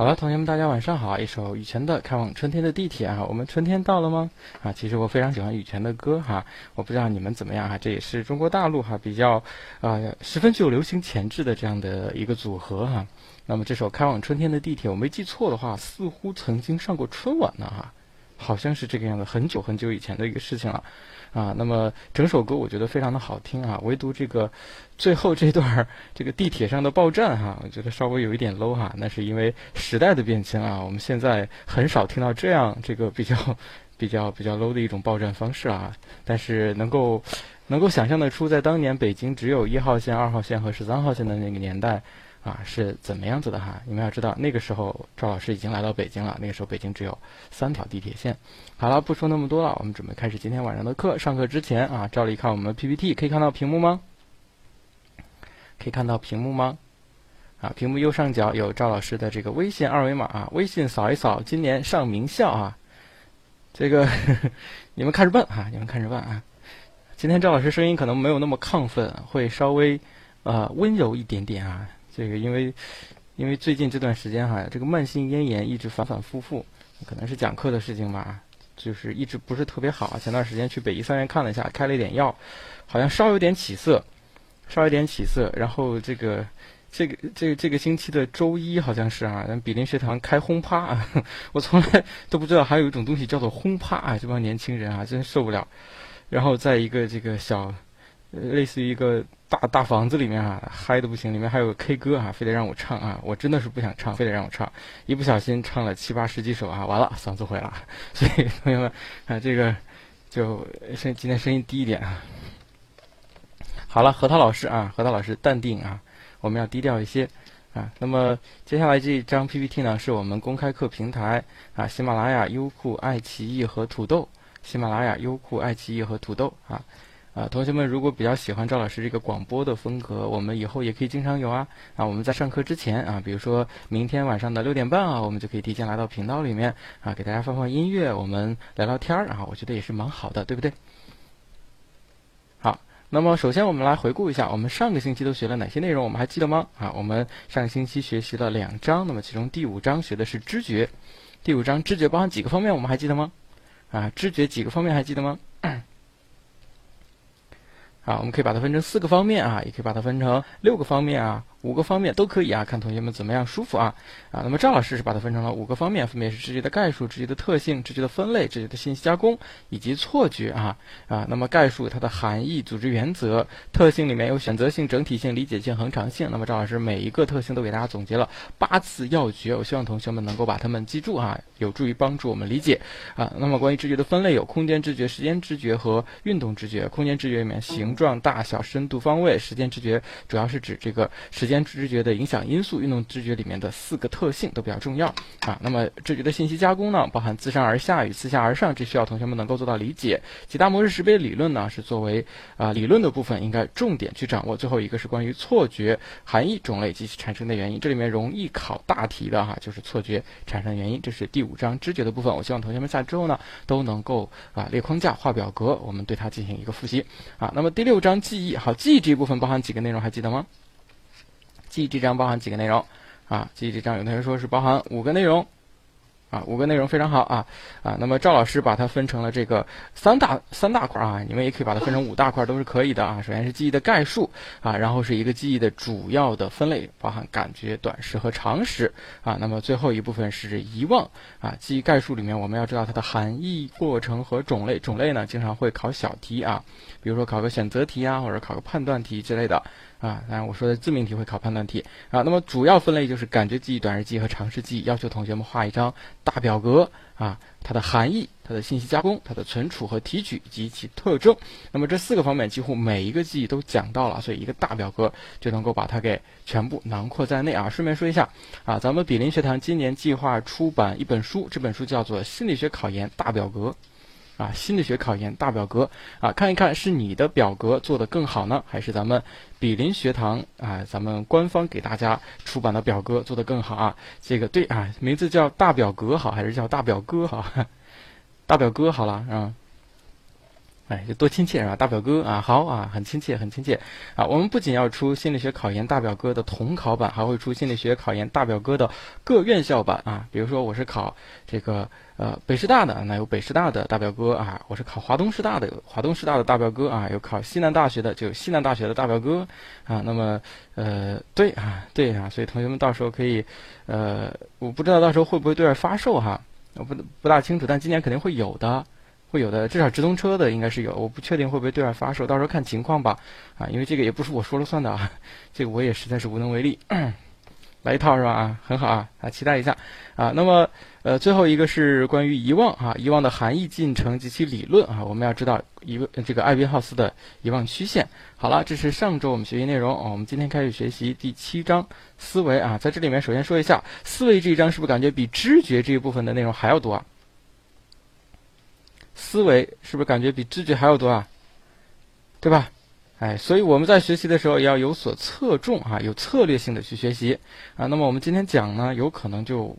好了，同学们，大家晚上好。一首羽泉的《开往春天的地铁》哈，我们春天到了吗？啊，其实我非常喜欢羽泉的歌哈，我不知道你们怎么样哈。这也是中国大陆哈比较啊十分具有流行潜质的这样的一个组合哈。那么这首《开往春天的地铁》，我没记错的话，似乎曾经上过春晚呢哈，好像是这个样子，很久很久以前的一个事情了。啊，那么整首歌我觉得非常的好听啊，唯独这个最后这段儿 这个地铁上的报站哈，我觉得稍微有一点 low 哈，那是因为时代的变迁啊，我们现在很少听到这样这个比较 比较比较 low 的一种报站方式啊，但是能够能够想象得出，在当年北京只有一号线、二号线和十三号线的那个年代。啊，是怎么样子的哈？你们要知道，那个时候赵老师已经来到北京了。那个时候北京只有三条地铁线。好了，不说那么多了，我们准备开始今天晚上的课。上课之前啊，照例看我们 PPT，可以看到屏幕吗？可以看到屏幕吗？啊，屏幕右上角有赵老师的这个微信二维码啊，微信扫一扫，今年上名校啊。这个 你们看着办啊，你们看着办啊。今天赵老师声音可能没有那么亢奋，会稍微呃温柔一点点啊。这个因为，因为最近这段时间哈，这个慢性咽炎一直反反复复，可能是讲课的事情吧，就是一直不是特别好。前段时间去北医三院看了一下，开了一点药，好像稍有点起色，稍有点起色。然后这个，这个，这个这个星期的周一好像是啊，比邻学堂开轰趴，啊，我从来都不知道还有一种东西叫做轰趴啊，这帮年轻人啊，真受不了。然后在一个这个小，类似于一个。大大房子里面啊，嗨的不行，里面还有 K 歌啊，非得让我唱啊，我真的是不想唱，非得让我唱，一不小心唱了七八十几首啊，完了嗓子毁了，所以同学们啊，这个就声今天声音低一点啊。好了，核桃老师啊，核桃老师淡定啊，我们要低调一些啊。那么接下来这张 PPT 呢，是我们公开课平台啊，喜马拉雅、优酷、爱奇艺和土豆，喜马拉雅、优酷、爱奇艺和土豆啊。啊，同学们，如果比较喜欢赵老师这个广播的风格，我们以后也可以经常有啊。啊，我们在上课之前啊，比如说明天晚上的六点半啊，我们就可以提前来到频道里面啊，给大家放放音乐，我们聊聊天儿啊，我觉得也是蛮好的，对不对？好，那么首先我们来回顾一下，我们上个星期都学了哪些内容，我们还记得吗？啊，我们上个星期学习了两章，那么其中第五章学的是知觉，第五章知觉包含几个方面，我们还记得吗？啊，知觉几个方面还记得吗？啊，我们可以把它分成四个方面啊，也可以把它分成六个方面啊。五个方面都可以啊，看同学们怎么样舒服啊啊。那么赵老师是把它分成了五个方面，分别是知觉的概述、知觉的特性、知觉的分类、知觉的信息加工以及错觉啊啊。那么概述它的含义、组织原则，特性里面有选择性、整体性、理解性、恒常性。那么赵老师每一个特性都给大家总结了八字要诀，我希望同学们能够把它们记住啊，有助于帮助我们理解啊。那么关于知觉的分类有空间知觉、时间知觉和运动知觉。空间知觉里面形状、大小、深度、方位；时间知觉主要是指这个时。间知觉的影响因素，运动知觉里面的四个特性都比较重要啊。那么知觉的信息加工呢，包含自上而下与自下而上，这需要同学们能够做到理解。几大模式识别理论呢，是作为啊理论的部分，应该重点去掌握。最后一个是关于错觉含义、种类及其产生的原因，这里面容易考大题的哈，就是错觉产生的原因。这是第五章知觉的部分。我希望同学们下之后呢，都能够啊列框架、画表格，我们对它进行一个复习啊。那么第六章记忆，好，记忆这一部分包含几个内容，还记得吗？记忆这章包含几个内容？啊，记忆这章有同学说是包含五个内容，啊，五个内容非常好啊啊。那么赵老师把它分成了这个三大三大块啊，你们也可以把它分成五大块，都是可以的啊。首先是记忆的概述啊，然后是一个记忆的主要的分类，包含感觉、短时和长时啊。那么最后一部分是遗忘啊。记忆概述里面我们要知道它的含义、过程和种类。种类呢，经常会考小题啊，比如说考个选择题啊，或者考个判断题之类的。啊，当然我说的自命题会考判断题啊。那么主要分类就是感觉记忆、短时记忆和长时记忆，要求同学们画一张大表格啊，它的含义、它的信息加工、它的存储和提取及其特征。那么这四个方面几乎每一个记忆都讲到了，所以一个大表格就能够把它给全部囊括在内啊。顺便说一下啊，咱们比邻学堂今年计划出版一本书，这本书叫做《心理学考研大表格》。啊，心理学考研大表格啊，看一看是你的表格做得更好呢，还是咱们比邻学堂啊，咱们官方给大家出版的表格做得更好啊？这个对啊，名字叫大表格好，还是叫大表哥好？大表哥好了啊。哎，就多亲切是吧？大表哥啊，好啊，很亲切，很亲切啊。我们不仅要出心理学考研大表哥的统考版，还会出心理学考研大表哥的各院校版啊。比如说我是考这个呃北师大的，那有北师大的大表哥啊；我是考华东师大的，华东师大的大表哥啊；有考西南大学的，就有西南大学的大表哥啊。那么呃，对啊，对啊，所以同学们到时候可以呃，我不知道到时候会不会对外发售哈，我不不大清楚，但今年肯定会有的。会有的，至少直通车的应该是有，我不确定会不会对外发售，到时候看情况吧。啊，因为这个也不是我说了算的啊，这个我也实在是无能为力。来一套是吧？啊，很好啊，啊，期待一下啊。那么，呃，最后一个是关于遗忘啊，遗忘的含义、进程及其理论啊，我们要知道一个这个艾宾浩斯的遗忘曲线。好了，这是上周我们学习内容，我们今天开始学习第七章思维啊，在这里面首先说一下思维这一章是不是感觉比知觉这一部分的内容还要多啊？思维是不是感觉比知觉还要多啊？对吧？哎，所以我们在学习的时候也要有所侧重啊，有策略性的去学习啊。那么我们今天讲呢，有可能就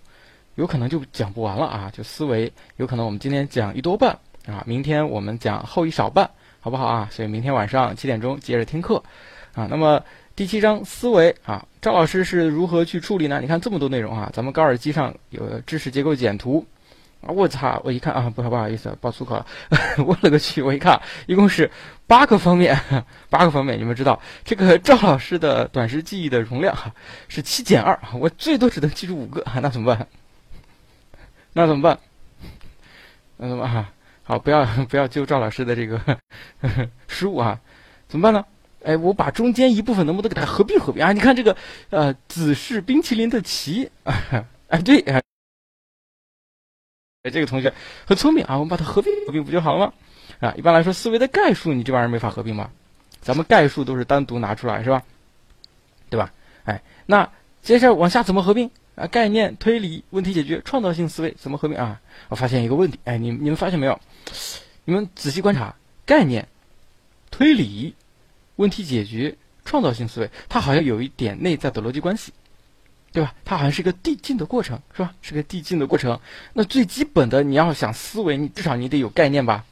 有可能就讲不完了啊。就思维，有可能我们今天讲一多半啊，明天我们讲后一少半，好不好啊？所以明天晚上七点钟接着听课啊。那么第七章思维啊，赵老师是如何去处理呢？你看这么多内容啊，咱们高尔基上有知识结构简图。啊！我操！我一看啊，不好不好意思，爆粗口了。我勒个去！我一看，一共是八个方面，八个方面。你们知道，这个赵老师的短时记忆的容量哈是七减二，我最多只能记住五个，那怎么办？那怎么办？那怎么办？好，不要不要揪赵老师的这个失误啊！怎么办呢？哎，我把中间一部分能不能给它合并合并啊？你看这个，呃，子是冰淇淋的奇，哎，对啊。哎，这个同学很聪明啊，我们把它合并合并不就好了吗？啊，一般来说，思维的概述你这玩意儿没法合并吧？咱们概述都是单独拿出来是吧？对吧？哎，那接下来往下怎么合并啊？概念、推理、问题解决、创造性思维怎么合并啊？我发现一个问题，哎，你你们发现没有？你们仔细观察，概念、推理、问题解决、创造性思维，它好像有一点内在的逻辑关系。对吧？它好像是一个递进的过程，是吧？是个递进的过程。那最基本的，你要想思维，你至少你得有概念吧？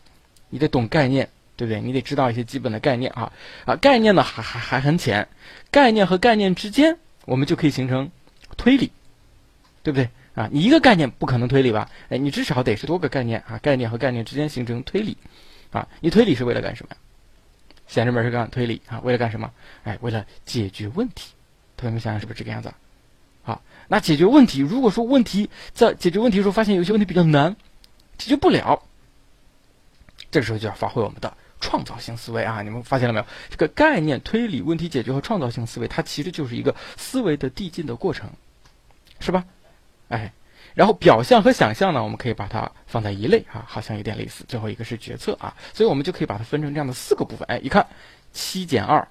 你得懂概念，对不对？你得知道一些基本的概念啊啊！概念呢，还还还很浅。概念和概念之间，我们就可以形成推理，对不对啊？你一个概念不可能推理吧？哎，你至少得是多个概念啊！概念和概念之间形成推理啊！你推理是为了干什么呀？闲着没事干推理啊？为了干什么？哎，为了解决问题。同学们想想是不是这个样子？那解决问题，如果说问题在解决问题的时候发现有些问题比较难，解决不了，这时候就要发挥我们的创造性思维啊！你们发现了没有？这个概念推理、问题解决和创造性思维，它其实就是一个思维的递进的过程，是吧？哎，然后表象和想象呢，我们可以把它放在一类啊，好像有点类似。最后一个是决策啊，所以我们就可以把它分成这样的四个部分。哎，一看七减二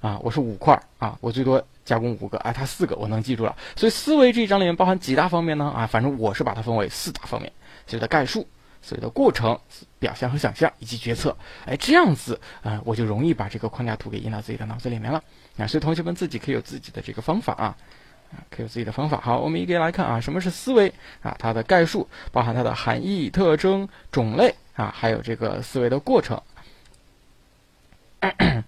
啊，我是五块啊，我最多。加工五个，哎，它四个我能记住了。所以思维这一章里面包含几大方面呢？啊，反正我是把它分为四大方面：所谓的概述、所谓的过程、表象和想象以及决策。哎，这样子啊，我就容易把这个框架图给印到自己的脑子里面了。啊，所以同学们自己可以有自己的这个方法啊，啊，可以有自己的方法。好，我们一个来看啊，什么是思维啊？它的概述包含它的含义、特征、种类啊，还有这个思维的过程。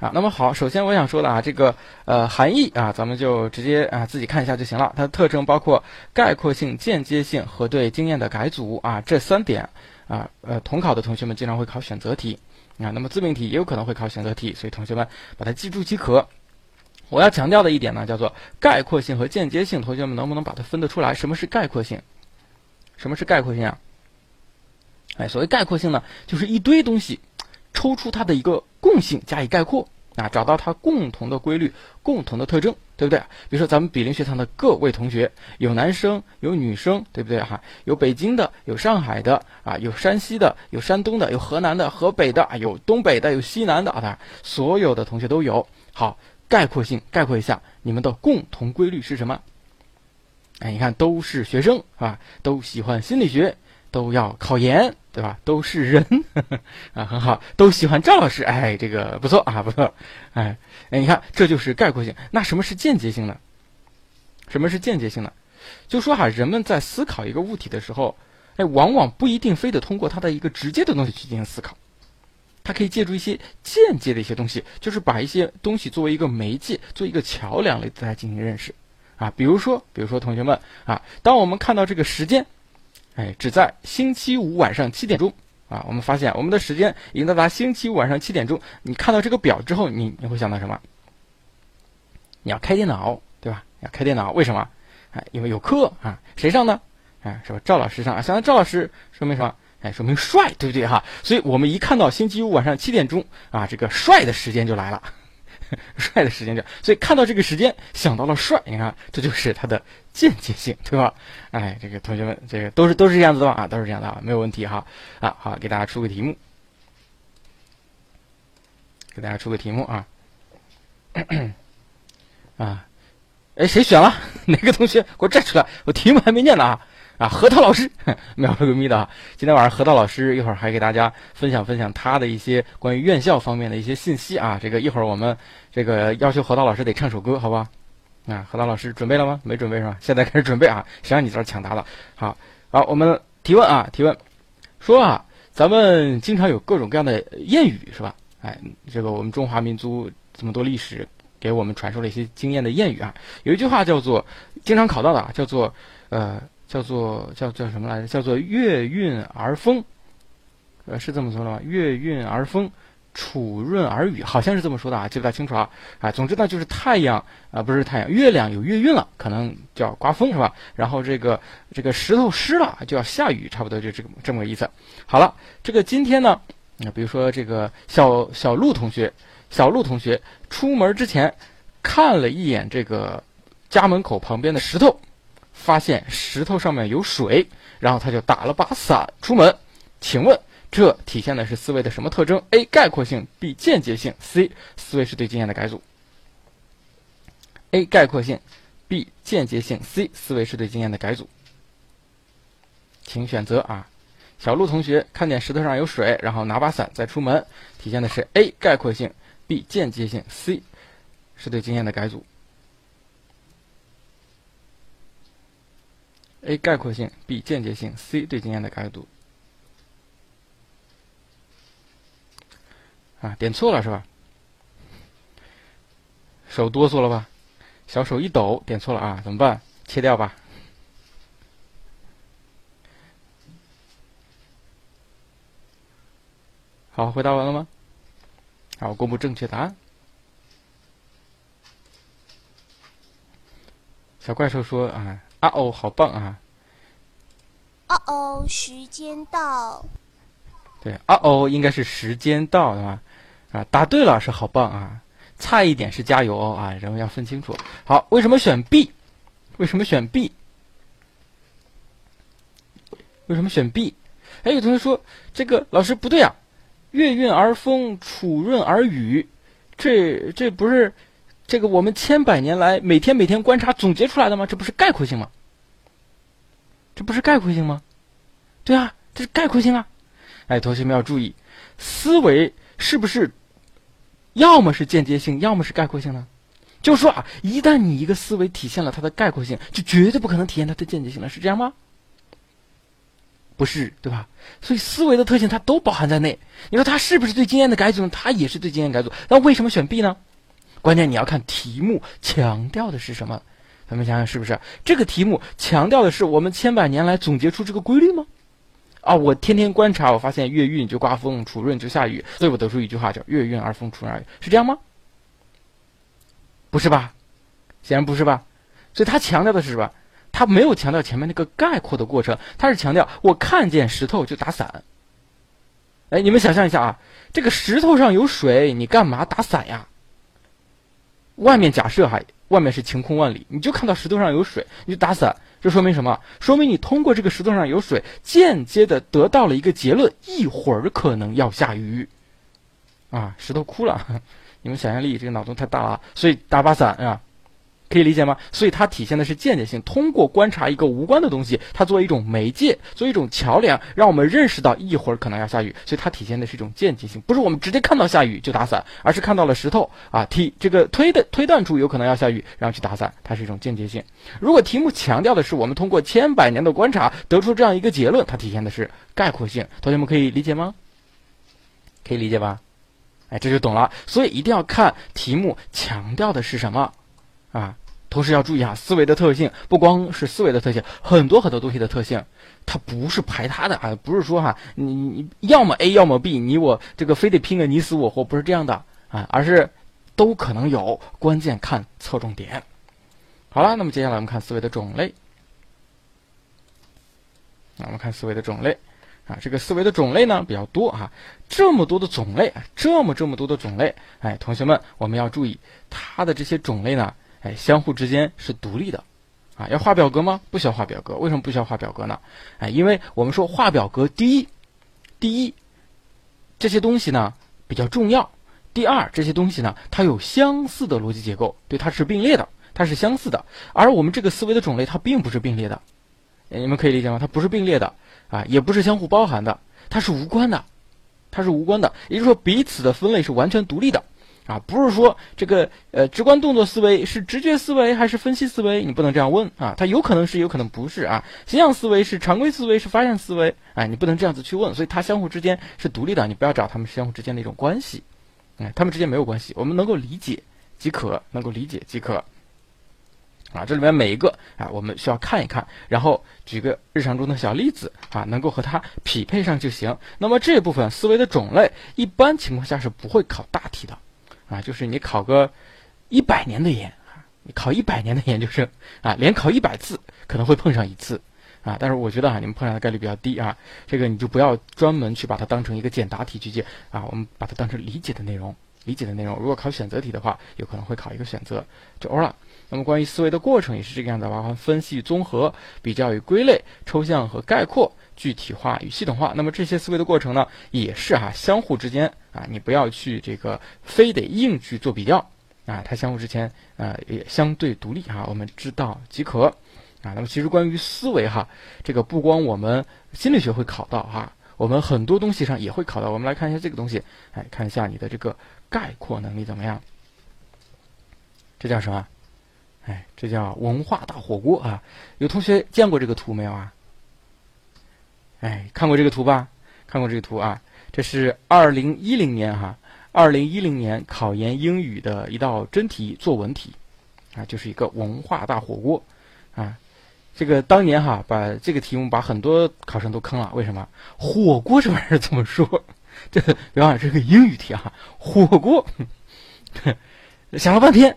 啊，那么好，首先我想说的啊，这个呃含义啊，咱们就直接啊自己看一下就行了。它的特征包括概括性、间接性和对经验的改组啊，这三点啊，呃，统考的同学们经常会考选择题啊，那么自命题也有可能会考选择题，所以同学们把它记住即可。我要强调的一点呢，叫做概括性和间接性，同学们能不能把它分得出来？什么是概括性？什么是概括性啊？哎，所谓概括性呢，就是一堆东西。抽出它的一个共性加以概括啊，找到它共同的规律、共同的特征，对不对？比如说咱们比邻学堂的各位同学，有男生有女生，对不对哈？有北京的，有上海的啊，有山西的，有山东的，有河南的、河北的啊，有东北的，有西南的啊，所有的同学都有。好，概括性概括一下，你们的共同规律是什么？哎，你看都是学生啊，都喜欢心理学。都要考研，对吧？都是人 啊，很好，都喜欢赵老师，哎，这个不错啊，不错，哎，哎，你看，这就是概括性。那什么是间接性呢？什么是间接性呢？就说哈，人们在思考一个物体的时候，哎，往往不一定非得通过它的一个直接的东西去进行思考，它可以借助一些间接的一些东西，就是把一些东西作为一个媒介，做一个桥梁来大家进行认识。啊，比如说，比如说同学们啊，当我们看到这个时间，哎，只在星期五晚上七点钟啊，我们发现我们的时间已经到达星期五晚上七点钟。你看到这个表之后，你你会想到什么？你要开电脑，对吧？要开电脑，为什么？哎，因为有课啊，谁上呢？哎，是吧？赵老师上啊，想到赵老师，说明什么？哎，说明帅，对不对哈？所以我们一看到星期五晚上七点钟啊，这个帅的时间就来了。帅的时间就，所以看到这个时间想到了帅，你看这就是它的间接性，对吧？哎，这个同学们，这个都是都是这样子的吧？啊，都是这样的啊，没有问题哈。啊，好，给大家出个题目，给大家出个题目啊。啊，哎，谁选了？哪个同学给我站出来？我题目还没念呢啊。啊，核桃老师 秒了个咪的啊！今天晚上核桃老师一会儿还给大家分享分享他的一些关于院校方面的一些信息啊。这个一会儿我们这个要求核桃老师得唱首歌，好吧？啊，核桃老师准备了吗？没准备是吧？现在开始准备啊！谁让你在这抢答了？好，好，我们提问啊，提问，说啊，咱们经常有各种各样的谚语是吧？哎，这个我们中华民族这么多历史，给我们传授了一些经验的谚语啊。有一句话叫做，经常考到的啊，叫做呃。叫做叫叫什么来着？叫做月运而风，呃，是这么说的吗？月运而风，楚润而雨，好像是这么说的啊，记不太清楚啊。啊，总之呢，就是太阳啊，不是太阳，月亮有月晕了，可能就要刮风是吧？然后这个这个石头湿了就要下雨，差不多就这个这么个意思。好了，这个今天呢，那比如说这个小小陆同学，小陆同学出门之前看了一眼这个家门口旁边的石头。发现石头上面有水，然后他就打了把伞出门。请问这体现的是思维的什么特征？A. 概括性，B. 间接性，C. 思维是对经验的改组。A. 概括性，B. 间接性，C. 思维是对经验的改组。请选择啊！小鹿同学看见石头上有水，然后拿把伞再出门，体现的是 A. 概括性，B. 间接性，C. 是对经验的改组。A 概括性，B 间接性，C 对经验的改组。啊，点错了是吧？手哆嗦了吧？小手一抖，点错了啊，怎么办？切掉吧。好，回答完了吗？好，公布正确答案。小怪兽说啊。啊哦，好棒啊！啊哦，时间到。对，啊哦，应该是时间到，对吧？啊，答对了，是好棒啊！差一点是加油啊！人们要分清楚。好，为什么选 B？为什么选 B？为什么选 B？哎，有同学说这个老师不对啊！月运而风，楚润而雨，这这不是？这个我们千百年来每天每天观察总结出来的吗？这不是概括性吗？这不是概括性吗？对啊，这是概括性啊！哎，同学们要注意，思维是不是要么是间接性，要么是概括性呢？就是说啊，一旦你一个思维体现了它的概括性，就绝对不可能体现它的间接性了，是这样吗？不是，对吧？所以思维的特性它都包含在内。你说它是不是对经验的改组呢？它也是对经验改组。那为什么选 B 呢？关键你要看题目强调的是什么，咱们想想是不是？这个题目强调的是我们千百年来总结出这个规律吗？啊，我天天观察，我发现月运就刮风，储润就下雨，所以我得出一句话叫“月运而风，储润而雨”，是这样吗？不是吧？显然不是吧？所以他强调的是什么？他没有强调前面那个概括的过程，他是强调我看见石头就打伞。哎，你们想象一下啊，这个石头上有水，你干嘛打伞呀？外面假设哈，外面是晴空万里，你就看到石头上有水，你就打伞，这说明什么？说明你通过这个石头上有水，间接的得到了一个结论：一会儿可能要下雨。啊，石头哭了，你们想象力这个脑洞太大了，所以打把伞啊。可以理解吗？所以它体现的是间接性，通过观察一个无关的东西，它作为一种媒介，作为一种桥梁，让我们认识到一会儿可能要下雨。所以它体现的是一种间接性，不是我们直接看到下雨就打伞，而是看到了石头啊，提这个推的推断出有可能要下雨，然后去打伞，它是一种间接性。如果题目强调的是我们通过千百年的观察得出这样一个结论，它体现的是概括性。同学们可以理解吗？可以理解吧？哎，这就懂了。所以一定要看题目强调的是什么啊。同时要注意啊，思维的特性不光是思维的特性，很多很多东西的特性，它不是排他的啊，不是说哈，你你要么 A 要么 B，你我这个非得拼个你死我活，不是这样的啊，而是都可能有，关键看侧重点。好了，那么接下来我们看思维的种类。那我们看思维的种类啊，这个思维的种类呢比较多啊，这么多的种类，这么这么多的种类，哎，同学们我们要注意它的这些种类呢。哎，相互之间是独立的，啊，要画表格吗？不需要画表格。为什么不需要画表格呢？哎，因为我们说画表格，第一，第一，这些东西呢比较重要；第二，这些东西呢它有相似的逻辑结构，对，它是并列的，它是相似的。而我们这个思维的种类，它并不是并列的，你们可以理解吗？它不是并列的，啊，也不是相互包含的，它是无关的，它是无关的，也就是说彼此的分类是完全独立的。啊，不是说这个呃，直观动作思维是直觉思维还是分析思维？你不能这样问啊，它有可能是，有可能不是啊。形象思维是常规思维是发现思维？哎，你不能这样子去问，所以它相互之间是独立的，你不要找它们相互之间的一种关系，哎，它们之间没有关系，我们能够理解即可，能够理解即可。啊，这里面每一个啊，我们需要看一看，然后举个日常中的小例子啊，能够和它匹配上就行。那么这部分思维的种类，一般情况下是不会考大题的。啊，就是你考个一百年的研啊，你考一百年的研究生啊，连考一百次可能会碰上一次啊，但是我觉得啊，你们碰上的概率比较低啊，这个你就不要专门去把它当成一个简答题去解啊，我们把它当成理解的内容，理解的内容。如果考选择题的话，有可能会考一个选择就 all 了。那么关于思维的过程也是这个样子，包含分析、综合、比较与归类、抽象和概括、具体化与系统化。那么这些思维的过程呢，也是哈相互之间。啊，你不要去这个非得硬去做比较啊，它相互之间啊也相对独立哈，我们知道即可啊。那么其实关于思维哈，这个不光我们心理学会考到哈，我们很多东西上也会考到。我们来看一下这个东西，哎，看一下你的这个概括能力怎么样？这叫什么？哎，这叫文化大火锅啊！有同学见过这个图没有啊？哎，看过这个图吧？看过这个图啊？这是二零一零年哈，二零一零年考研英语的一道真题作文题，啊，就是一个文化大火锅，啊，这个当年哈把这个题目把很多考生都坑了，为什么？火锅这玩意儿怎么说？这别忘了这个英语题啊，火锅，想了半天，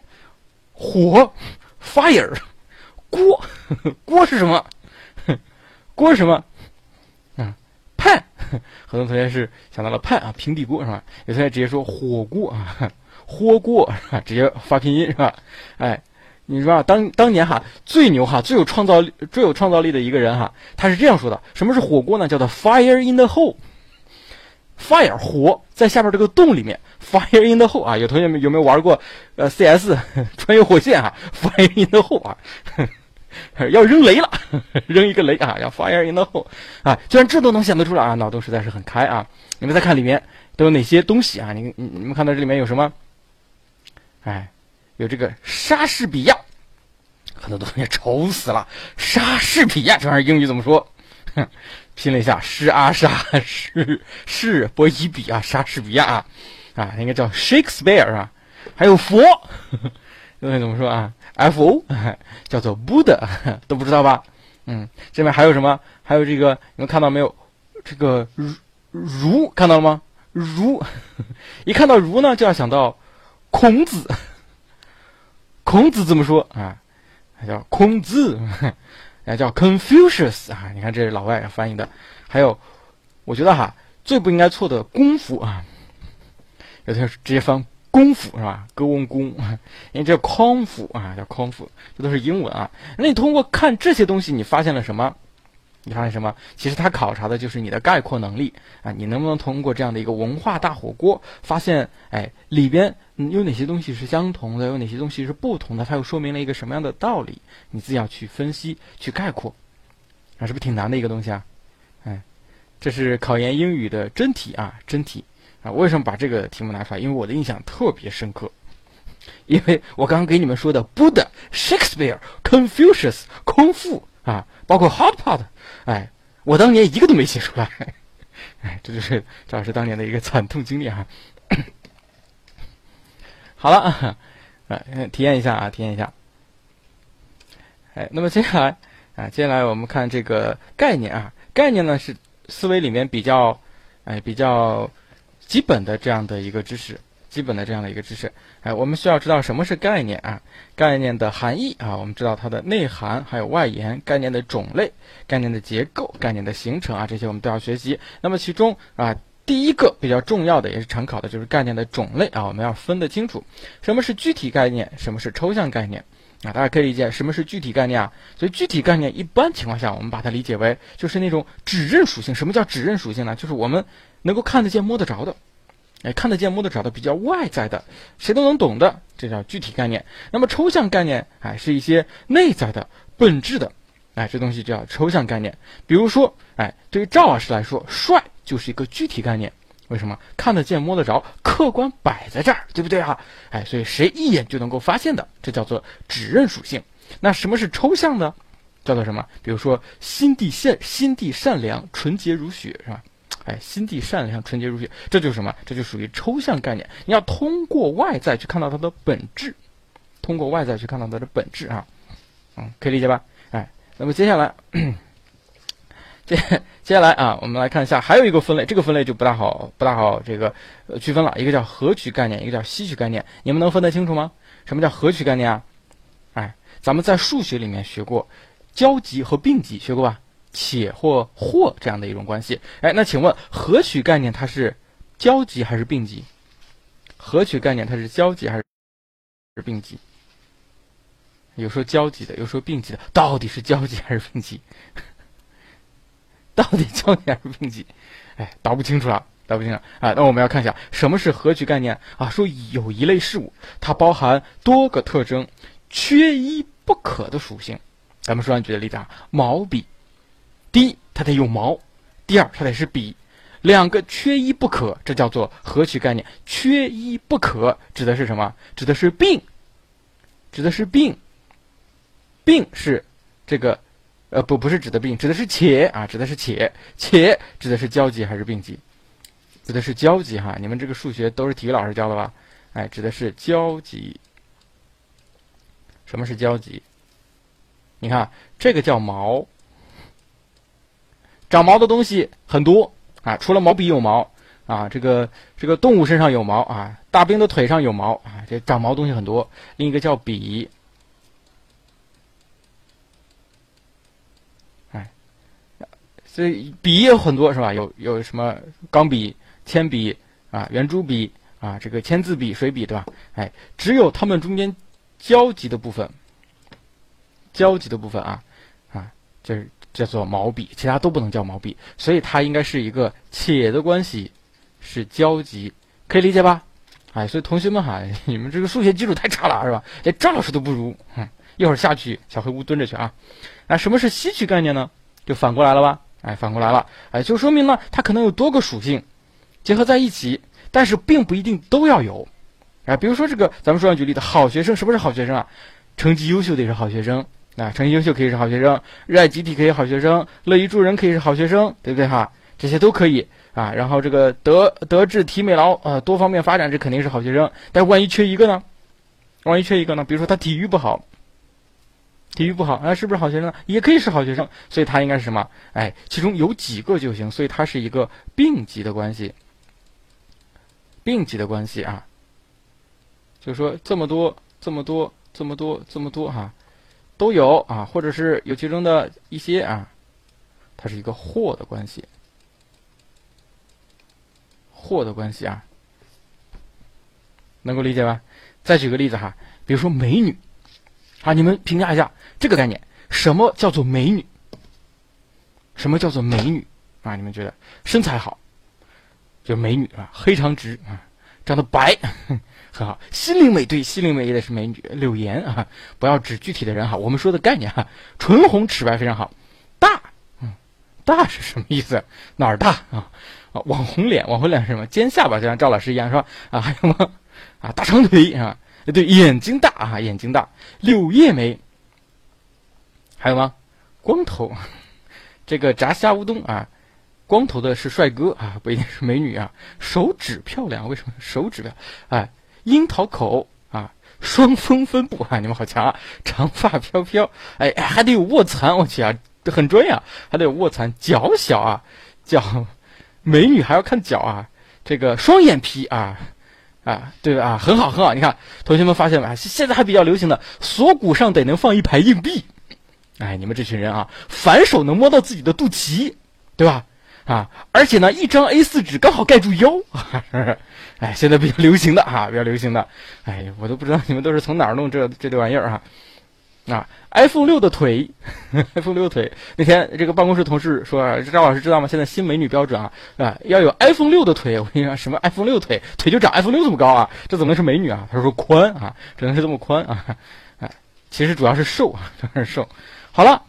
火，fire，锅，锅是什么？锅是什么盼 很多同学是想到了盼啊，平底锅是吧？有同学直接说火锅啊，火锅是吧？直接发拼音是吧？哎，你说啊，当当年哈最牛哈最有创造力最有创造力的一个人哈，他是这样说的：什么是火锅呢？叫做 fire in the hole，fire 火在下边这个洞里面，fire in the hole 啊，有同学们有没有玩过呃 CS 穿越火线啊？fire in the hole 啊。要扔雷了，扔一个雷啊！要 fire in the hole 啊！居然这都能想得出来啊，脑洞实在是很开啊！你们再看里面都有哪些东西啊？你你你们看到这里面有什么？哎，有这个莎士比亚，很多同学 愁死了。莎士比亚这玩意儿英语怎么说？哼，拼了一下，诗阿莎是是伯伊比啊，莎士比亚啊，啊，应该叫 Shakespeare 啊，还有佛。东西怎么说啊？F O 叫做 Buddha，都不知道吧？嗯，这边还有什么？还有这个，你们看到没有？这个儒儒看到了吗？儒，一看到儒呢，就要想到孔子。孔子怎么说啊？叫孔子，啊叫 Confucius 啊。你看这是老外翻译的。还有，我觉得哈，最不应该错的功夫啊，有的直接翻。功夫是吧？歌翁功，因为这康复啊，叫康复，这都是英文啊。那你通过看这些东西，你发现了什么？你发现什么？其实它考察的就是你的概括能力啊。你能不能通过这样的一个文化大火锅，发现哎里边有哪些东西是相同的，有哪些东西是不同的？它又说明了一个什么样的道理？你自己要去分析、去概括，啊，是不是挺难的一个东西啊？哎，这是考研英语的真题啊，真题。啊，为什么把这个题目拿出来？因为我的印象特别深刻，因为我刚刚给你们说的 Buddha、Shakespeare、Confucius、空腹啊，包括 Hot Pot，哎，我当年一个都没写出来，哎，这就是赵老师当年的一个惨痛经历哈。好了，啊，体验一下啊，体验一下。哎，那么接下来啊，接下来我们看这个概念啊，概念呢是思维里面比较哎比较基本的这样的一个知识，基本的这样的一个知识。哎，我们需要知道什么是概念啊？概念的含义啊，我们知道它的内涵，还有外延，概念的种类，概念的结构，概念的形成啊，这些我们都要学习。那么其中啊。第一个比较重要的也是常考的，就是概念的种类啊，我们要分得清楚，什么是具体概念，什么是抽象概念啊？大家可以理解什么是具体概念啊？所以具体概念一般情况下，我们把它理解为就是那种指认属性。什么叫指认属性呢？就是我们能够看得见、摸得着的，哎，看得见、摸得着的比较外在的，谁都能懂的，这叫具体概念。那么抽象概念，哎，是一些内在的、本质的，哎，这东西叫抽象概念。比如说，哎，对于赵老师来说，帅。就是一个具体概念，为什么看得见摸得着，客观摆在这儿，对不对啊？哎，所以谁一眼就能够发现的，这叫做指认属性。那什么是抽象呢？叫做什么？比如说心地善，心地善良，纯洁如雪，是吧？哎，心地善良，纯洁如雪，这就是什么？这就属于抽象概念。你要通过外在去看到它的本质，通过外在去看到它的本质啊，嗯，可以理解吧？哎，那么接下来。接接下来啊，我们来看一下，还有一个分类，这个分类就不大好，不大好这个区分了。一个叫合取概念，一个叫吸取概念，你们能分得清楚吗？什么叫合取概念啊？哎，咱们在数学里面学过交集和并集，学过吧？且或或这样的一种关系。哎，那请问合取概念它是交集还是并集？合取概念它是交集还是并集？有说交集的，有说并集的，到底是交集还是并集？到底交集还是并集？哎，搞不清楚了，搞不清楚啊！那我们要看一下什么是合取概念啊？说有一类事物，它包含多个特征，缺一不可的属性。咱们说上举的例子啊，毛笔，第一它得有毛，第二它得是笔，两个缺一不可，这叫做合取概念。缺一不可指的是什么？指的是并，指的是并，并是这个。呃，不，不是指的并，指的是且啊，指的是且，且指的是交集还是并集？指的是交集哈。你们这个数学都是体育老师教的吧？哎，指的是交集。什么是交集？你看这个叫毛，长毛的东西很多啊，除了毛笔有毛啊，这个这个动物身上有毛啊，大兵的腿上有毛啊，这长毛东西很多。另一个叫笔。这笔也有很多是吧？有有什么钢笔、铅笔啊、圆珠笔啊、这个签字笔、水笔，对吧？哎，只有它们中间交集的部分，交集的部分啊啊，就是叫做毛笔，其他都不能叫毛笔，所以它应该是一个且的关系，是交集，可以理解吧？哎，所以同学们哈，你们这个数学基础太差了，是吧？连张老师都不如，哼，一会儿下去小黑屋蹲着去啊。那什么是吸取概念呢？就反过来了吧？哎，反过来了，哎，就说明呢，它可能有多个属性结合在一起，但是并不一定都要有。哎，比如说这个，咱们说上举例的，好学生，什么是好学生啊？成绩优秀的也是好学生啊，成绩优秀可以是好学生，热爱集体可以好学生，乐于助人可以是好学生，对不对哈？这些都可以啊。然后这个德德智体美劳啊，多方面发展，这肯定是好学生。但万一缺一个呢？万一缺一个呢？比如说他体育不好。体育不好，啊，是不是好学生？也可以是好学生，所以他应该是什么？哎，其中有几个就行，所以它是一个并集的关系。并集的关系啊，就是说这么多、这么多、这么多、这么多哈，都有啊，或者是有其中的一些啊，它是一个或的关系，或的关系啊，能够理解吧？再举个例子哈，比如说美女。啊，你们评价一下这个概念，什么叫做美女？什么叫做美女？啊，你们觉得身材好，就美女啊，黑长直啊，长得白，很好，心灵美，对，心灵美也得是美女。柳岩啊，不要指具体的人哈，我们说的概念哈，唇红齿白非常好。大，嗯，大是什么意思？哪儿大啊？网红脸，网红脸是什么？尖下巴，就像赵老师一样是吧？啊，还有吗？啊，大长腿是吧？对，眼睛大啊，眼睛大，柳叶眉，还有吗？光头，这个炸虾乌冬啊，光头的是帅哥啊，不一定是美女啊。手指漂亮，为什么手指漂亮？哎，樱桃口啊，双峰分布啊，你们好强啊！长发飘飘，哎，还得有卧蚕，我去啊，很专业啊，还得有卧蚕。脚小啊，脚美女还要看脚啊。这个双眼皮啊，啊，对吧？啊，很好很好。你看，同学们发现没？现在还比较流行的锁骨上得能放一排硬币。哎，你们这群人啊，反手能摸到自己的肚脐，对吧？啊，而且呢，一张 A4 纸刚好盖住腰。哎，现在比较流行的啊，比较流行的。哎，我都不知道你们都是从哪儿弄这这堆玩意儿啊。啊，iPhone 六的腿，iPhone 六腿。那天这个办公室同事说：“张老师知道吗？现在新美女标准啊，啊，要有 iPhone 六的腿。”我跟你说，什么 iPhone 六腿，腿就长 iPhone 六这么高啊？这怎么能是美女啊？他说宽啊，只能是这么宽啊。哎，其实主要是瘦啊，主要是瘦。好了，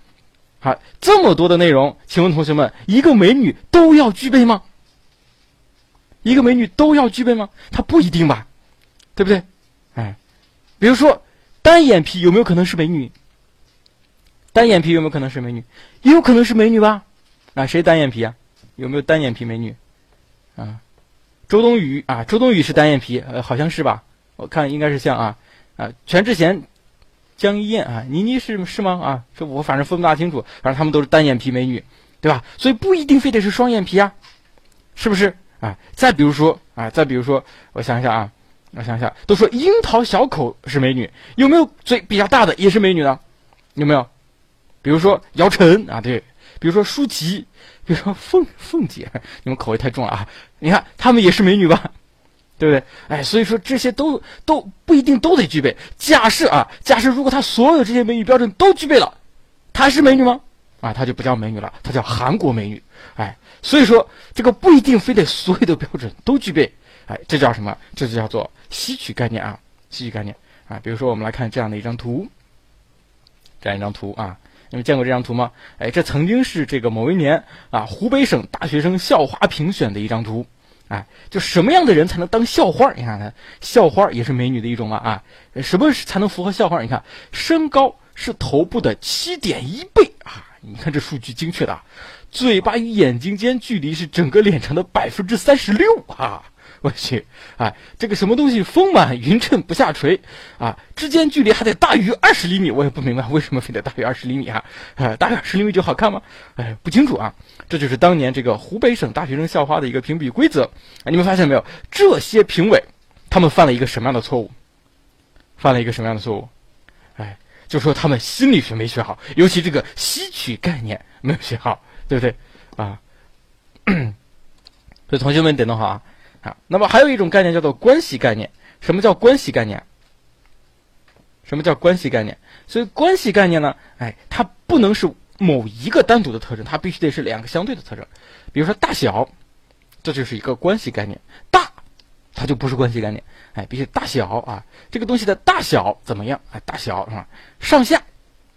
好，这么多的内容，请问同学们，一个美女都要具备吗？一个美女都要具备吗？她不一定吧，对不对？哎，比如说。单眼皮有没有可能是美女？单眼皮有没有可能是美女？也有可能是美女吧？啊，谁单眼皮啊？有没有单眼皮美女？啊，周冬雨啊，周冬雨是单眼皮，呃，好像是吧？我看应该是像啊啊，全智贤、江一燕啊，倪妮是是吗？啊，这我反正分不大清楚，反正他们都是单眼皮美女，对吧？所以不一定非得是双眼皮啊，是不是？啊，再比如说啊，再比如说，我想一想啊。我想想，都说樱桃小口是美女，有没有嘴比较大的也是美女呢？有没有？比如说姚晨啊，对，比如说舒淇，比如说凤凤姐，你们口味太重了啊！你看她们也是美女吧？对不对？哎，所以说这些都都不一定都得具备。假设啊，假设如果她所有这些美女标准都具备了，她是美女吗？啊，她就不叫美女了，她叫韩国美女。所以说这个不一定非得所有的标准都具备。哎，这叫什么？这就叫做吸取概念啊，吸取概念啊。比如说，我们来看这样的一张图，这样一张图啊，你们见过这张图吗？哎，这曾经是这个某一年啊，湖北省大学生校花评选的一张图。哎，就什么样的人才能当校花？你看看，校花也是美女的一种嘛啊。什么才能符合校花？你看，身高是头部的七点一倍啊。你看这数据精确的，嘴巴与眼睛间距离是整个脸长的百分之三十六啊。我去，哎，这个什么东西丰满匀称不下垂，啊，之间距离还得大于二十厘米，我也不明白为什么非得大于二十厘米啊？哎，大于二十厘米就好看吗？哎，不清楚啊。这就是当年这个湖北省大学生校花的一个评比规则。哎，你们发现没有？这些评委他们犯了一个什么样的错误？犯了一个什么样的错误？哎，就说他们心理学没学好，尤其这个吸取概念没有学好，对不对？啊，所以同学们得弄好啊。啊，那么还有一种概念叫做关系概念。什么叫关系概念？什么叫关系概念？所以关系概念呢，哎，它不能是某一个单独的特征，它必须得是两个相对的特征。比如说大小，这就是一个关系概念。大，它就不是关系概念。哎，必须大小啊，这个东西的大小怎么样？哎，大小是吧？上下，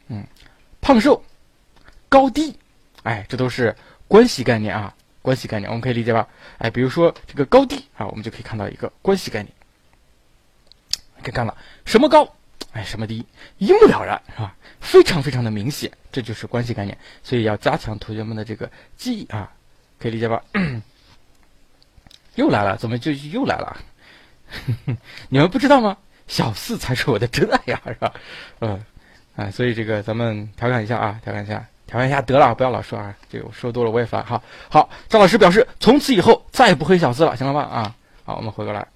嗯，胖瘦，高低，哎，这都是关系概念啊。关系概念我们可以理解吧？哎，比如说这个高低啊，我们就可以看到一个关系概念。可以看了什么高，哎，什么低，一目了然，是吧？非常非常的明显，这就是关系概念。所以要加强同学们的这个记忆啊，可以理解吧？又来了，怎么就又来了？你们不知道吗？小四才是我的真爱呀，是吧？嗯，啊，所以这个咱们调侃一下啊，调侃一下。调侃一下得了，不要老说啊，这个说多了我也烦。好，好，张老师表示从此以后再也不黑小四了，行了吧？啊，好，我们回过来。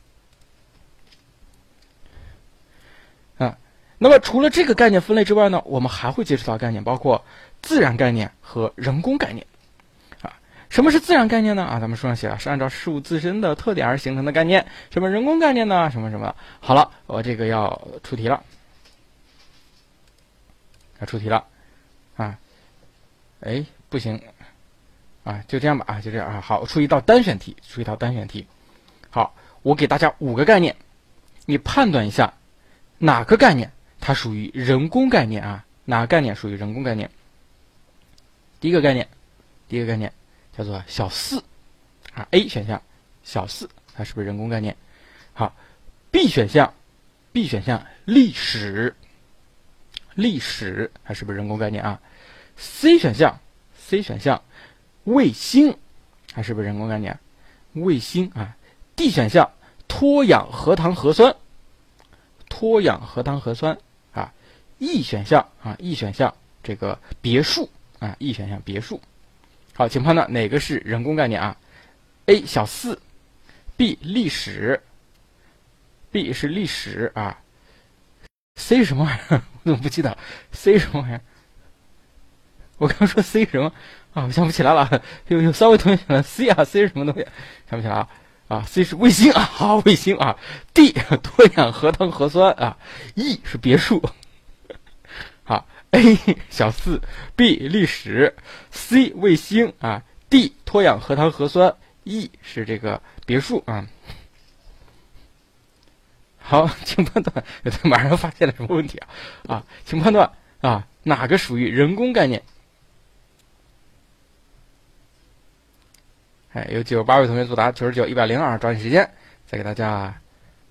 啊，那么除了这个概念分类之外呢，我们还会接触到概念，包括自然概念和人工概念。啊，什么是自然概念呢？啊，咱们书上写了，是按照事物自身的特点而形成的概念。什么人工概念呢？什么什么？好了，我这个要出题了，要出题了，啊。哎，不行，啊，就这样吧，啊，就这样啊。好，出一道单选题，出一道单选题。好，我给大家五个概念，你判断一下，哪个概念它属于人工概念啊？哪个概念属于人工概念？第一个概念，第一个概念叫做小四，啊，A 选项小四，它是不是人工概念？好，B 选项，B 选项历史，历史它是不是人工概念啊？C 选项，C 选项，卫星，还是不是人工概念？卫星啊，D 选项脱氧核糖核酸，脱氧核糖核酸啊，E 选项啊，E 选项这个别墅啊，E 选项别墅。好，请判断哪个是人工概念啊？A 小四，B 历史，B 是历史啊，C 什么玩意儿？我怎么不记得？C 什么玩意儿？我刚说 C 什么啊？我想不起来了。有有三位同学选了 C 啊，C 是什么东西？想不起来啊？啊，C 是卫星啊，好，卫星啊。D 脱氧核糖核酸啊。E 是别墅。好，A 小四，B 历史，C 卫星啊，D 脱氧核糖核酸，E 是这个别墅啊。好，请判断，马上发现了什么问题啊？啊，请判断啊，哪个属于人工概念？哎，有九十八位同学作答，九十九、一百零二，抓紧时间，再给大家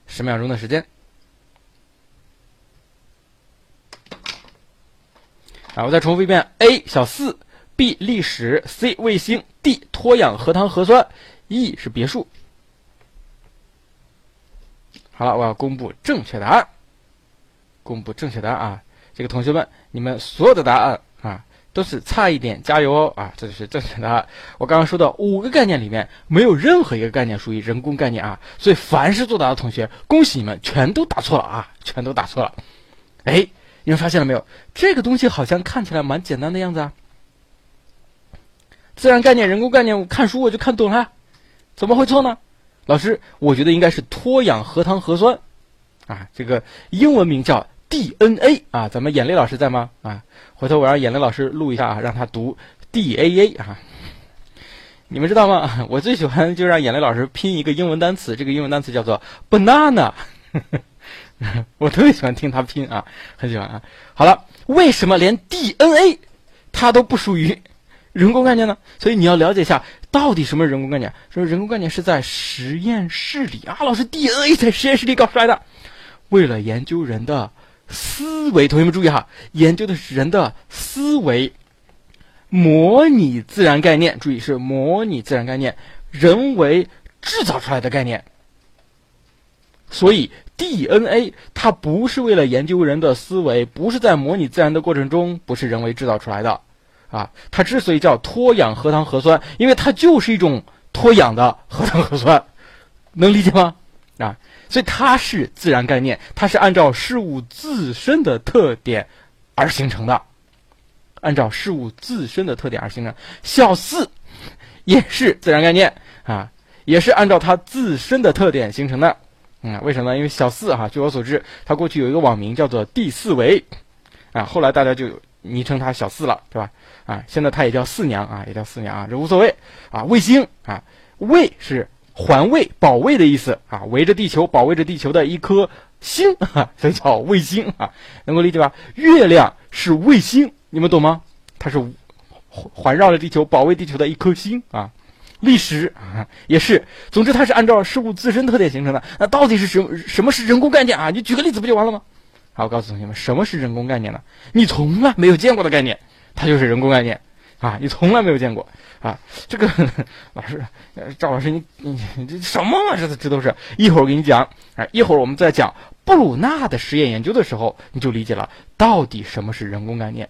十秒钟的时间。啊，我再重复一遍：A 小四，B 历史，C 卫星，D 脱氧核糖核酸，E 是别墅。好了，我要公布正确答案。公布正确答案啊！这个同学们，你们所有的答案。都是差一点，加油哦！啊，这就是正确答案。我刚刚说的五个概念里面，没有任何一个概念属于人工概念啊。所以，凡是作答的同学，恭喜你们，全都答错了啊，全都答错了。哎，你们发现了没有？这个东西好像看起来蛮简单的样子啊。自然概念、人工概念，我看书我就看懂了，怎么会错呢？老师，我觉得应该是脱氧核糖核酸啊，这个英文名叫。DNA 啊，咱们眼泪老师在吗？啊，回头我让眼泪老师录一下啊，让他读 DAA 啊。你们知道吗？我最喜欢就让眼泪老师拼一个英文单词，这个英文单词叫做 banana。我特别喜欢听他拼啊，很喜欢啊。好了，为什么连 DNA 它都不属于人工概念呢？所以你要了解一下，到底什么人工概念？说人工概念是在实验室里啊，老师 DNA 在实验室里搞出来的，为了研究人的。思维，同学们注意哈，研究的是人的思维，模拟自然概念，注意是模拟自然概念，人为制造出来的概念。所以 DNA 它不是为了研究人的思维，不是在模拟自然的过程中，不是人为制造出来的，啊，它之所以叫脱氧核糖核酸，因为它就是一种脱氧的核糖核酸，能理解吗？啊。所以它是自然概念，它是按照事物自身的特点而形成的，按照事物自身的特点而形成。小四也是自然概念啊，也是按照它自身的特点形成的。嗯，为什么呢？因为小四哈，据我所知，它过去有一个网名叫做第四维啊，后来大家就昵称它小四了，对吧？啊，现在它也叫四娘啊，也叫四娘啊，这无所谓啊。卫星啊，卫是。环卫、保卫的意思啊，围着地球、保卫着地球的一颗星，所以叫卫星啊，能够理解吧？月亮是卫星，你们懂吗？它是环绕着地球、保卫地球的一颗星啊。历史啊，也是，总之它是按照事物自身特点形成的。那到底是什么？什么是人工概念啊？你举个例子不就完了吗？好，我告诉同学们，什么是人工概念呢？你从来没有见过的概念，它就是人工概念。啊，你从来没有见过啊！这个老师，赵老师，你你这什么啊？这这都是一会儿给你讲。哎，一会儿我们在讲布鲁纳的实验研究的时候，你就理解了到底什么是人工概念。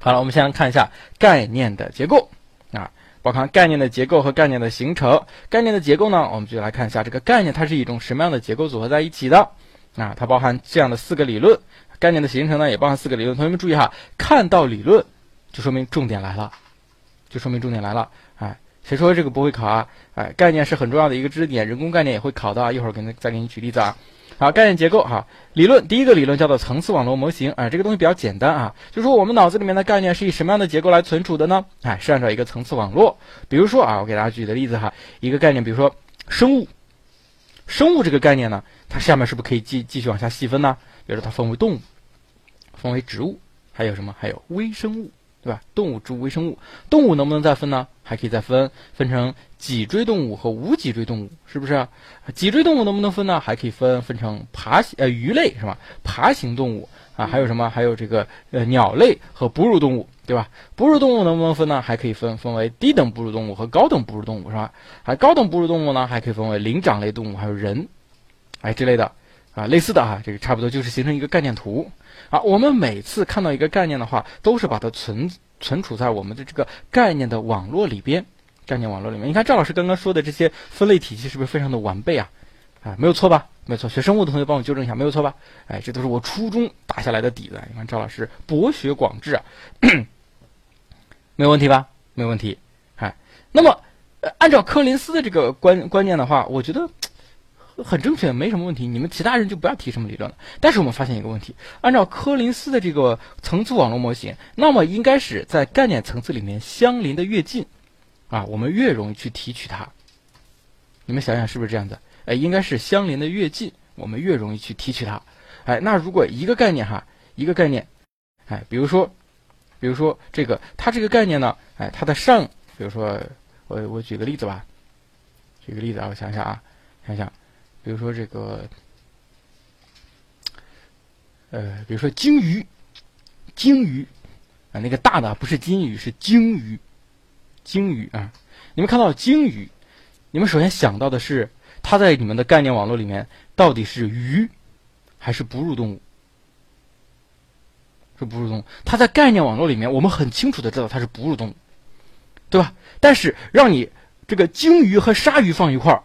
好了，我们先来看一下概念的结构啊，包含概念的结构和概念的形成。概念的结构呢，我们就来看一下这个概念它是一种什么样的结构组合在一起的啊？它包含这样的四个理论。概念的形成呢，也包含四个理论。同学们注意哈，看到理论。就说明重点来了，就说明重点来了，哎，谁说这个不会考啊？哎，概念是很重要的一个知识点，人工概念也会考的啊，一会儿给你再给你举例子啊。好，概念结构哈，理论第一个理论叫做层次网络模型，哎，这个东西比较简单啊，就说我们脑子里面的概念是以什么样的结构来存储的呢？哎，是按照一个层次网络，比如说啊，我给大家举个例子哈，一个概念，比如说生物，生物这个概念呢，它下面是不是可以继继续往下细分呢？比如说它分为动物，分为植物，还有什么？还有微生物。对吧？动物、植物、微生物，动物能不能再分呢？还可以再分，分成脊椎动物和无脊椎动物，是不是？脊椎动物能不能分呢？还可以分分成爬呃鱼类是吧？爬行动物啊，还有什么？还有这个呃鸟类和哺乳动物，对吧？哺乳动物能不能分呢？还可以分分为低等哺乳动物和高等哺乳动物，是吧？还高等哺乳动物呢，还可以分为灵长类动物还有人，哎之类的啊，类似的啊，这个差不多就是形成一个概念图。啊，我们每次看到一个概念的话，都是把它存存储在我们的这个概念的网络里边，概念网络里面。你看赵老师刚刚说的这些分类体系是不是非常的完备啊？啊，没有错吧？没错，学生物的同学帮我纠正一下，没有错吧？哎，这都是我初中打下来的底子。你看赵老师博学广智啊，没有问题吧？没有问题。哎，那么按照柯林斯的这个观观念的话，我觉得。很正确，没什么问题。你们其他人就不要提什么理论了。但是我们发现一个问题：按照柯林斯的这个层次网络模型，那么应该是在概念层次里面相邻的越近，啊，我们越容易去提取它。你们想想是不是这样子？哎，应该是相邻的越近，我们越容易去提取它。哎，那如果一个概念哈，一个概念，哎，比如说，比如说这个，它这个概念呢，哎，它的上，比如说，我我举个例子吧，举个例子啊，我想想啊，想想。比如说这个，呃，比如说鲸鱼，鲸鱼啊，那个大的不是金鱼，是鲸鱼，鲸鱼啊。你们看到鲸鱼，你们首先想到的是它在你们的概念网络里面到底是鱼还是哺乳动物？是哺乳动物。它在概念网络里面，我们很清楚的知道它是哺乳动物，对吧？但是让你这个鲸鱼和鲨鱼放一块儿。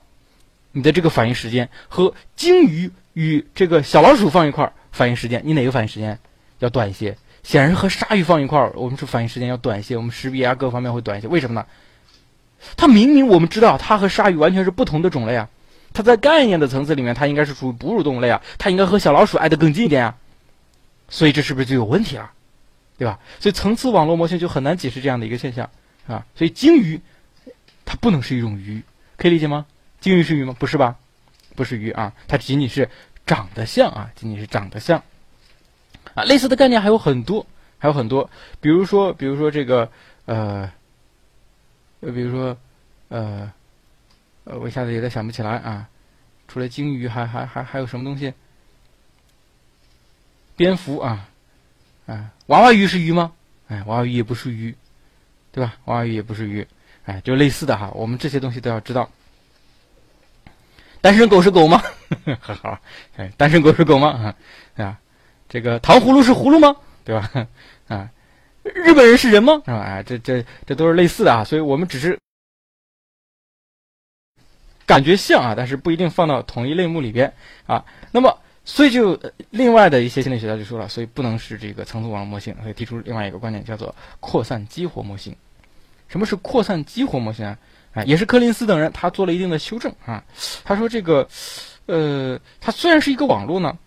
你的这个反应时间和鲸鱼与这个小老鼠放一块儿，反应时间，你哪个反应时间要短一些？显然和鲨鱼放一块儿，我们说反应时间要短一些，我们识别啊各方面会短一些。为什么呢？它明明我们知道它和鲨鱼完全是不同的种类啊，它在概念的层次里面，它应该是属于哺乳动物类啊，它应该和小老鼠挨得更近一点啊，所以这是不是就有问题了？对吧？所以层次网络模型就很难解释这样的一个现象啊。所以鲸鱼它不能是一种鱼，可以理解吗？鲸鱼是鱼吗？不是吧，不是鱼啊，它仅仅是长得像啊，仅仅是长得像啊。类似的概念还有很多，还有很多，比如说，比如说这个，呃，呃，比如说，呃，呃，我一下子有点想不起来啊。除了鲸鱼，还还还还有什么东西？蝙蝠啊，啊，娃娃鱼是鱼吗？哎，娃娃鱼也不是鱼，对吧？娃娃鱼也不是鱼，哎，就类似的哈，我们这些东西都要知道。单身狗是狗吗？很 好，哎，单身狗是狗吗？啊，啊，这个糖葫芦是葫芦吗？对吧？啊，日本人是人吗？是吧？啊，这这这都是类似的啊，所以我们只是感觉像啊，但是不一定放到同一类目里边啊。那么，所以就另外的一些心理学家就说了，所以不能是这个层次网络模型，所以提出另外一个观点，叫做扩散激活模型。什么是扩散激活模型啊？也是柯林斯等人，他做了一定的修正啊。他说这个，呃，它虽然是一个网络呢，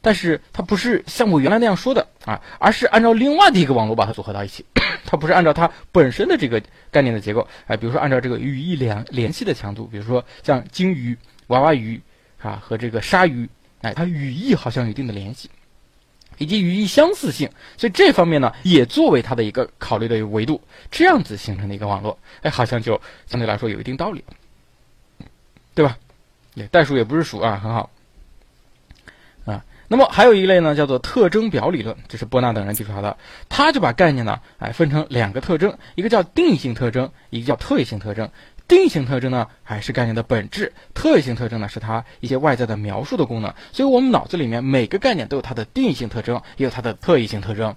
但是它不是像我原来那样说的啊，而是按照另外的一个网络把它组合到一起。它不是按照它本身的这个概念的结构，哎，比如说按照这个语义联联系的强度，比如说像鲸鱼、娃娃鱼啊和这个鲨鱼，哎，它语义好像有一定的联系。以及语义相似性，所以这方面呢也作为它的一个考虑的维度，这样子形成的一个网络，哎，好像就相对来说有一定道理，对吧？也代数也不是数啊，很好啊。那么还有一类呢，叫做特征表理论，这是波纳等人提出来的，他就把概念呢，哎，分成两个特征，一个叫定性特征，一个叫特异性特征。定性特征呢，还是概念的本质；特异性特征呢，是它一些外在的描述的功能。所以，我们脑子里面每个概念都有它的定性特征，也有它的特异性特征，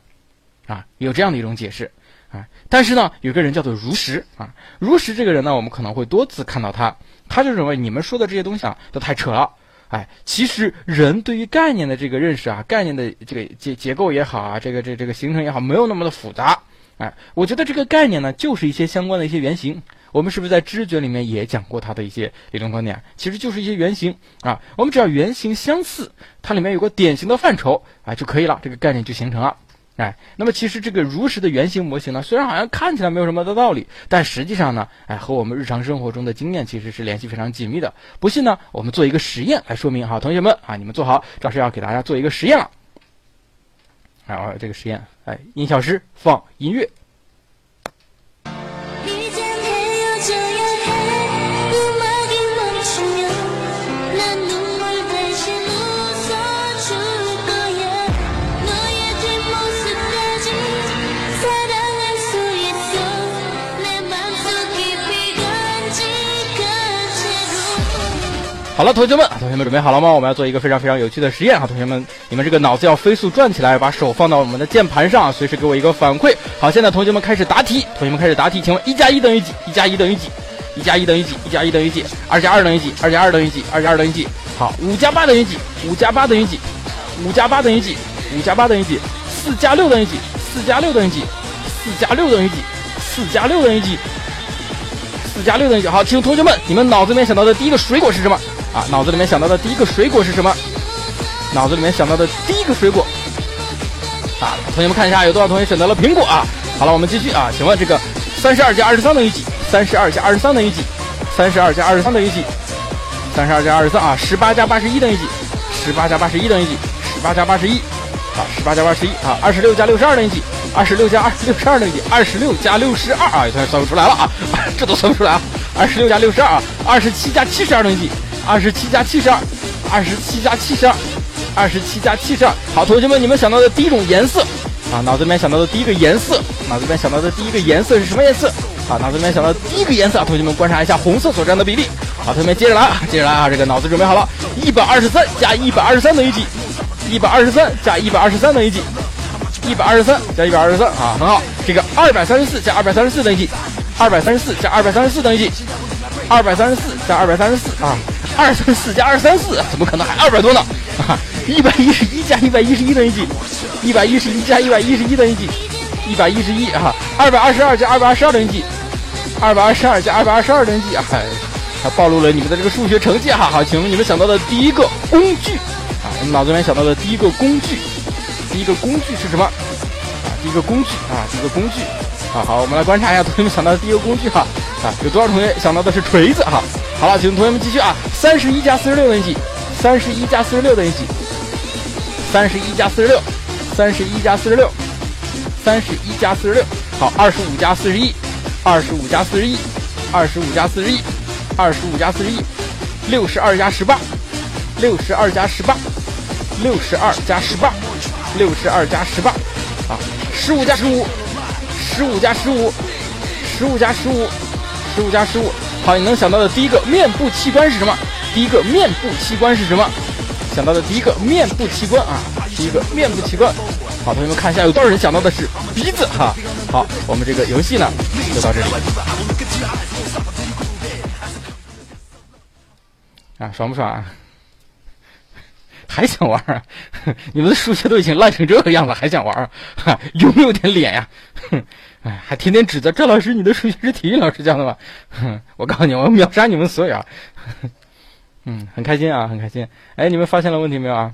啊，有这样的一种解释啊。但是呢，有个人叫做如实啊，如实这个人呢，我们可能会多次看到他，他就认为你们说的这些东西啊，都太扯了。哎，其实人对于概念的这个认识啊，概念的这个结结构也好啊，这个这这个形成也好，没有那么的复杂。哎，我觉得这个概念呢，就是一些相关的一些原型。我们是不是在知觉里面也讲过它的一些理论观点？其实就是一些原型啊。我们只要原型相似，它里面有个典型的范畴啊就可以了，这个概念就形成了。哎，那么其实这个如实的原型模型呢，虽然好像看起来没有什么的道理，但实际上呢，哎，和我们日常生活中的经验其实是联系非常紧密的。不信呢，我们做一个实验来说明哈，同学们啊，你们坐好，这是要给大家做一个实验了。然后，这个实验，哎，音效师放音乐。好了，同学们，同学们准备好了吗？我们要做一个非常非常有趣的实验啊！同学们，你们这个脑子要飞速转起来，把手放到我们的键盘上，随时给我一个反馈。好，现在同学们开始答题，同学们开始答题，请问一加一等于几？一加一等于几？一加一等于几？一加一等于几？二加二等于几？二加二等于几？二加二等于几？好，五加八等于几？五加八等于几？五加八等于几？五加八等于几？四加六等于几？四加六等于几？四加六等于几？四加六等于几？四加六等于几？好，请同学们，你们脑子里面想到的第一个水果是什么？啊，脑子里面想到的第一个水果是什么？脑子里面想到的第一个水果啊，同学们看一下有多少同学选择了苹果啊？好了，我们继续啊，请问这个三十二加二十三等于几？三十二加二十三等于几？三十二加二十三等于几？三十二加二十三啊，十八加八十一等于几？十八加八十一等于几？十八加八十一啊，十八加八十一啊，二十六加六十二等于几？二十六加二六十二等于几？二十六加六十二啊，有同学算不出来了啊，这都算不出来啊，二十六加六十二啊，二十七加七十二等于几？二十七加七十二，二十七加七十二，二十七加七十二。好，同学们，你们想到的第一种颜色啊，脑子里面想到的第一个颜色，脑子里面想到的第一个颜色是什么颜色？啊，脑子里面想到的第一个颜色，同学们观察一下红色所占的比例。好，同学们接着来，接着来啊，这个脑子准备好了。一百二十三加一百二十三等于几？一百二十三加一百二十三等于几？一百二十三加一百二十三啊，很好。这个二百三十四加二百三十四等于几？二百三十四加二百三十四等于几？二百三十四加二百三十四啊。二三四加二三四，怎么可能还二百多呢？一百一十一加一百一十一等于几？一百一十一加一百一十一等于几？一百一十一啊！二百二十二加二百二十二等于几？二百二十二加二百二十二等于几？啊？还暴露了你们的这个数学成绩哈！好，请问你们想到的第一个工具啊？你们脑子里面想到的第一个工具，第一个工具是什么？啊，第一个工具啊，第一个工具。好好，我们来观察一下同学们想到的第一个工具哈。啊，有多少同学想到的是锤子哈？好了，请同学们继续啊。三十一加四十六等于几？三十一加四十六等于几？三十一加四十六，三十一加四十六，三十一加四十六。好，二十五加四十一，二十五加四十一，二十五加四十一，二十五加四十一。六十二加十八，六十二加十八，六十二加十八，六十二加十八。啊，十五加十五，十五加十五，十五加十五，十五加十五。好，你能想到的第一个面部器官是什么？第一个面部器官是什么？想到的第一个面部器官啊，第一个面部器官。好，同学们看一下有多少人想到的是鼻子哈。好，我们这个游戏呢就到这里。啊，爽不爽啊？还想玩啊？你们的数学都已经烂成这个样子，还想玩？哈，有没有点脸呀？哼！哎，还天天指责赵老师，你的数学是体育老师教的吗？我告诉你，我秒杀你们所有。啊！嗯，很开心啊，很开心。哎，你们发现了问题没有啊？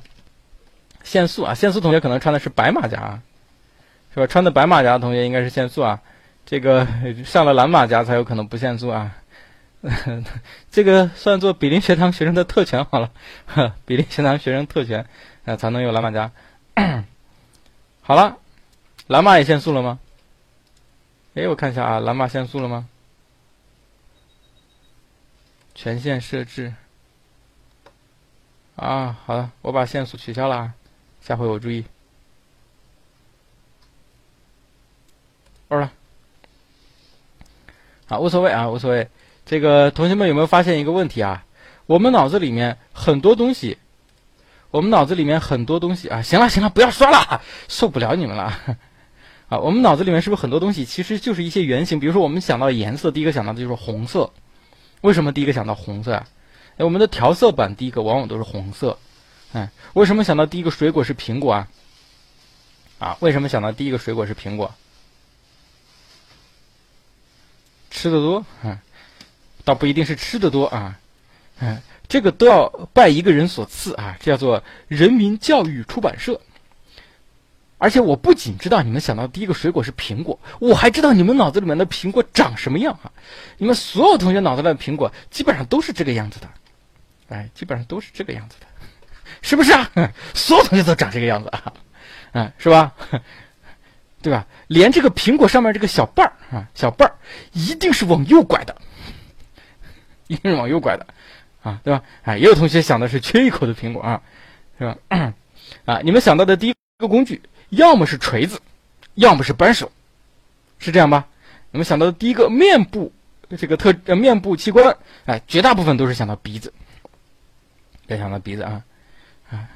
限速啊，限速同学可能穿的是白马甲，是吧？穿的白马甲的同学应该是限速啊。这个 上了蓝马甲才有可能不限速啊。这个算作比邻学堂学生的特权好了，比邻学堂学生特权啊，才能有蓝马甲。好了，蓝马也限速了吗？哎，我看一下啊，蓝马限速了吗？权限设置。啊，好了，我把限速取消了啊，下回我注意。好了，啊，无所谓啊，无所谓。这个同学们有没有发现一个问题啊？我们脑子里面很多东西，我们脑子里面很多东西啊，行了行了，不要刷了，受不了你们了。啊，我们脑子里面是不是很多东西其实就是一些原型？比如说我们想到颜色，第一个想到的就是红色。为什么第一个想到红色啊？哎，我们的调色板第一个往往都是红色。哎，为什么想到第一个水果是苹果啊？啊，为什么想到第一个水果是苹果？吃的多，啊，倒不一定是吃的多啊。嗯，这个都要拜一个人所赐啊，这叫做人民教育出版社。而且我不仅知道你们想到第一个水果是苹果，我还知道你们脑子里面的苹果长什么样啊！你们所有同学脑子里面的苹果基本上都是这个样子的，哎，基本上都是这个样子的，是不是啊？所有同学都长这个样子啊，嗯，是吧？对吧？连这个苹果上面这个小瓣儿啊，小瓣儿一定是往右拐的，一定是往右拐的，啊，对吧？哎，也有同学想的是缺一口的苹果啊，是吧？啊，你们想到的第一个工具。要么是锤子，要么是扳手，是这样吧？你们想到的第一个面部这个特呃面部器官，哎，绝大部分都是想到鼻子，别想到鼻子啊，啊，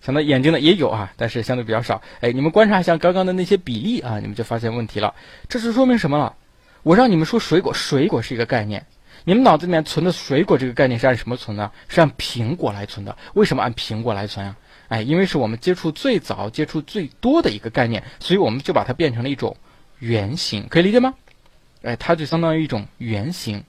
想到眼睛的也有啊，但是相对比较少。哎，你们观察一下刚刚的那些比例啊，你们就发现问题了。这是说明什么了？我让你们说水果，水果是一个概念，你们脑子里面存的水果这个概念是按什么存的？是按苹果来存的。为什么按苹果来存呀？哎，因为是我们接触最早、接触最多的一个概念，所以我们就把它变成了一种原型，可以理解吗？哎，它就相当于一种原型。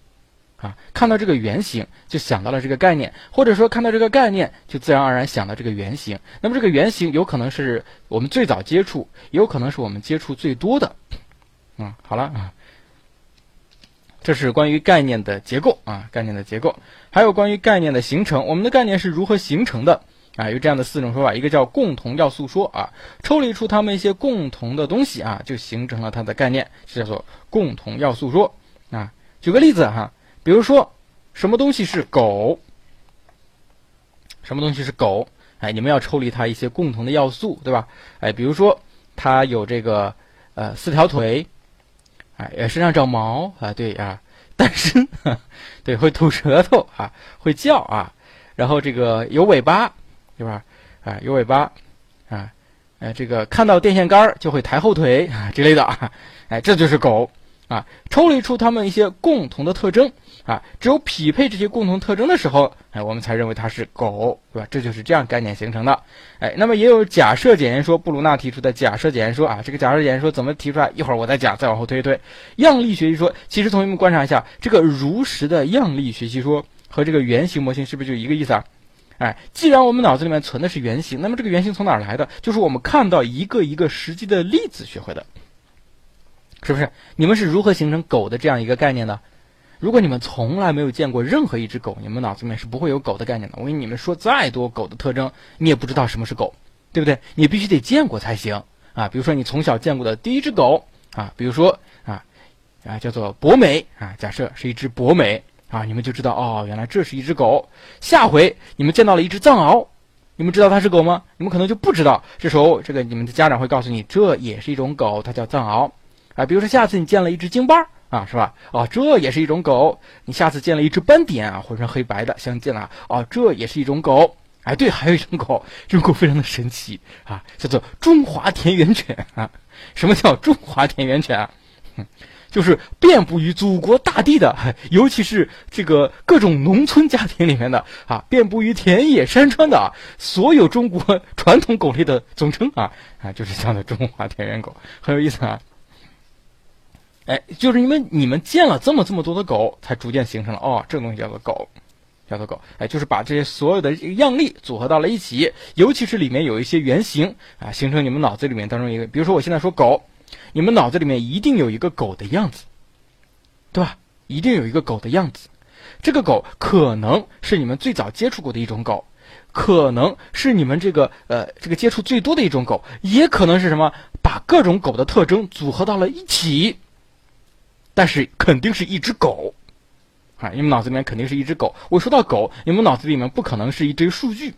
啊，看到这个原型就想到了这个概念，或者说看到这个概念就自然而然想到这个原型。那么这个原型有可能是我们最早接触，也有可能是我们接触最多的。嗯，好了啊，这是关于概念的结构啊，概念的结构，还有关于概念的形成。我们的概念是如何形成的啊？有这样的四种说法，一个叫共同要素说啊，抽离出它们一些共同的东西啊，就形成了它的概念，就叫做共同要素说啊。举个例子哈。比如说，什么东西是狗？什么东西是狗？哎，你们要抽离它一些共同的要素，对吧？哎，比如说它有这个呃四条腿，哎，身上长毛啊，对啊，单身，对，会吐舌头啊，会叫啊，然后这个有尾巴，对吧？啊，有尾巴啊，哎，这个看到电线杆就会抬后腿啊之类的啊，哎，这就是狗。啊，抽离出它们一些共同的特征啊，只有匹配这些共同特征的时候，哎，我们才认为它是狗，对吧？这就是这样概念形成的。哎，那么也有假设检验说，布鲁纳提出的假设检验说啊，这个假设检验说怎么提出来？一会儿我再讲，再往后推一推。样例学习说，其实同学们观察一下，这个如实的样例学习说和这个原型模型是不是就一个意思啊？哎，既然我们脑子里面存的是原型，那么这个原型从哪儿来的？就是我们看到一个一个实际的例子学会的。是不是？你们是如何形成狗的这样一个概念的？如果你们从来没有见过任何一只狗，你们脑子里面是不会有狗的概念的。我跟你们说再多狗的特征，你也不知道什么是狗，对不对？你必须得见过才行啊！比如说你从小见过的第一只狗啊，比如说啊啊叫做博美啊，假设是一只博美啊，你们就知道哦，原来这是一只狗。下回你们见到了一只藏獒，你们知道它是狗吗？你们可能就不知道。这时候这个你们的家长会告诉你，这也是一种狗，它叫藏獒。啊，比如说下次你见了一只京巴啊，是吧？哦，这也是一种狗。你下次见了一只斑点啊，浑身黑白的，相近啊，哦，这也是一种狗。哎，对，还有一种狗，这种狗非常的神奇啊，叫做中华田园犬啊。什么叫中华田园犬啊？就是遍布于祖国大地的，尤其是这个各种农村家庭里面的啊，遍布于田野山川的啊所有中国传统狗类的总称啊啊，就是这样的中华田园狗，很有意思啊。哎，就是因为你们见了这么这么多的狗，才逐渐形成了哦，这个东西叫做狗，叫做狗。哎，就是把这些所有的样例组合到了一起，尤其是里面有一些原型啊，形成你们脑子里面当中一个。比如说我现在说狗，你们脑子里面一定有一个狗的样子，对吧？一定有一个狗的样子。这个狗可能是你们最早接触过的一种狗，可能是你们这个呃这个接触最多的一种狗，也可能是什么？把各种狗的特征组合到了一起。但是肯定是一只狗，啊，你们脑子里面肯定是一只狗。我说到狗，你们脑子里面不可能是一堆数据，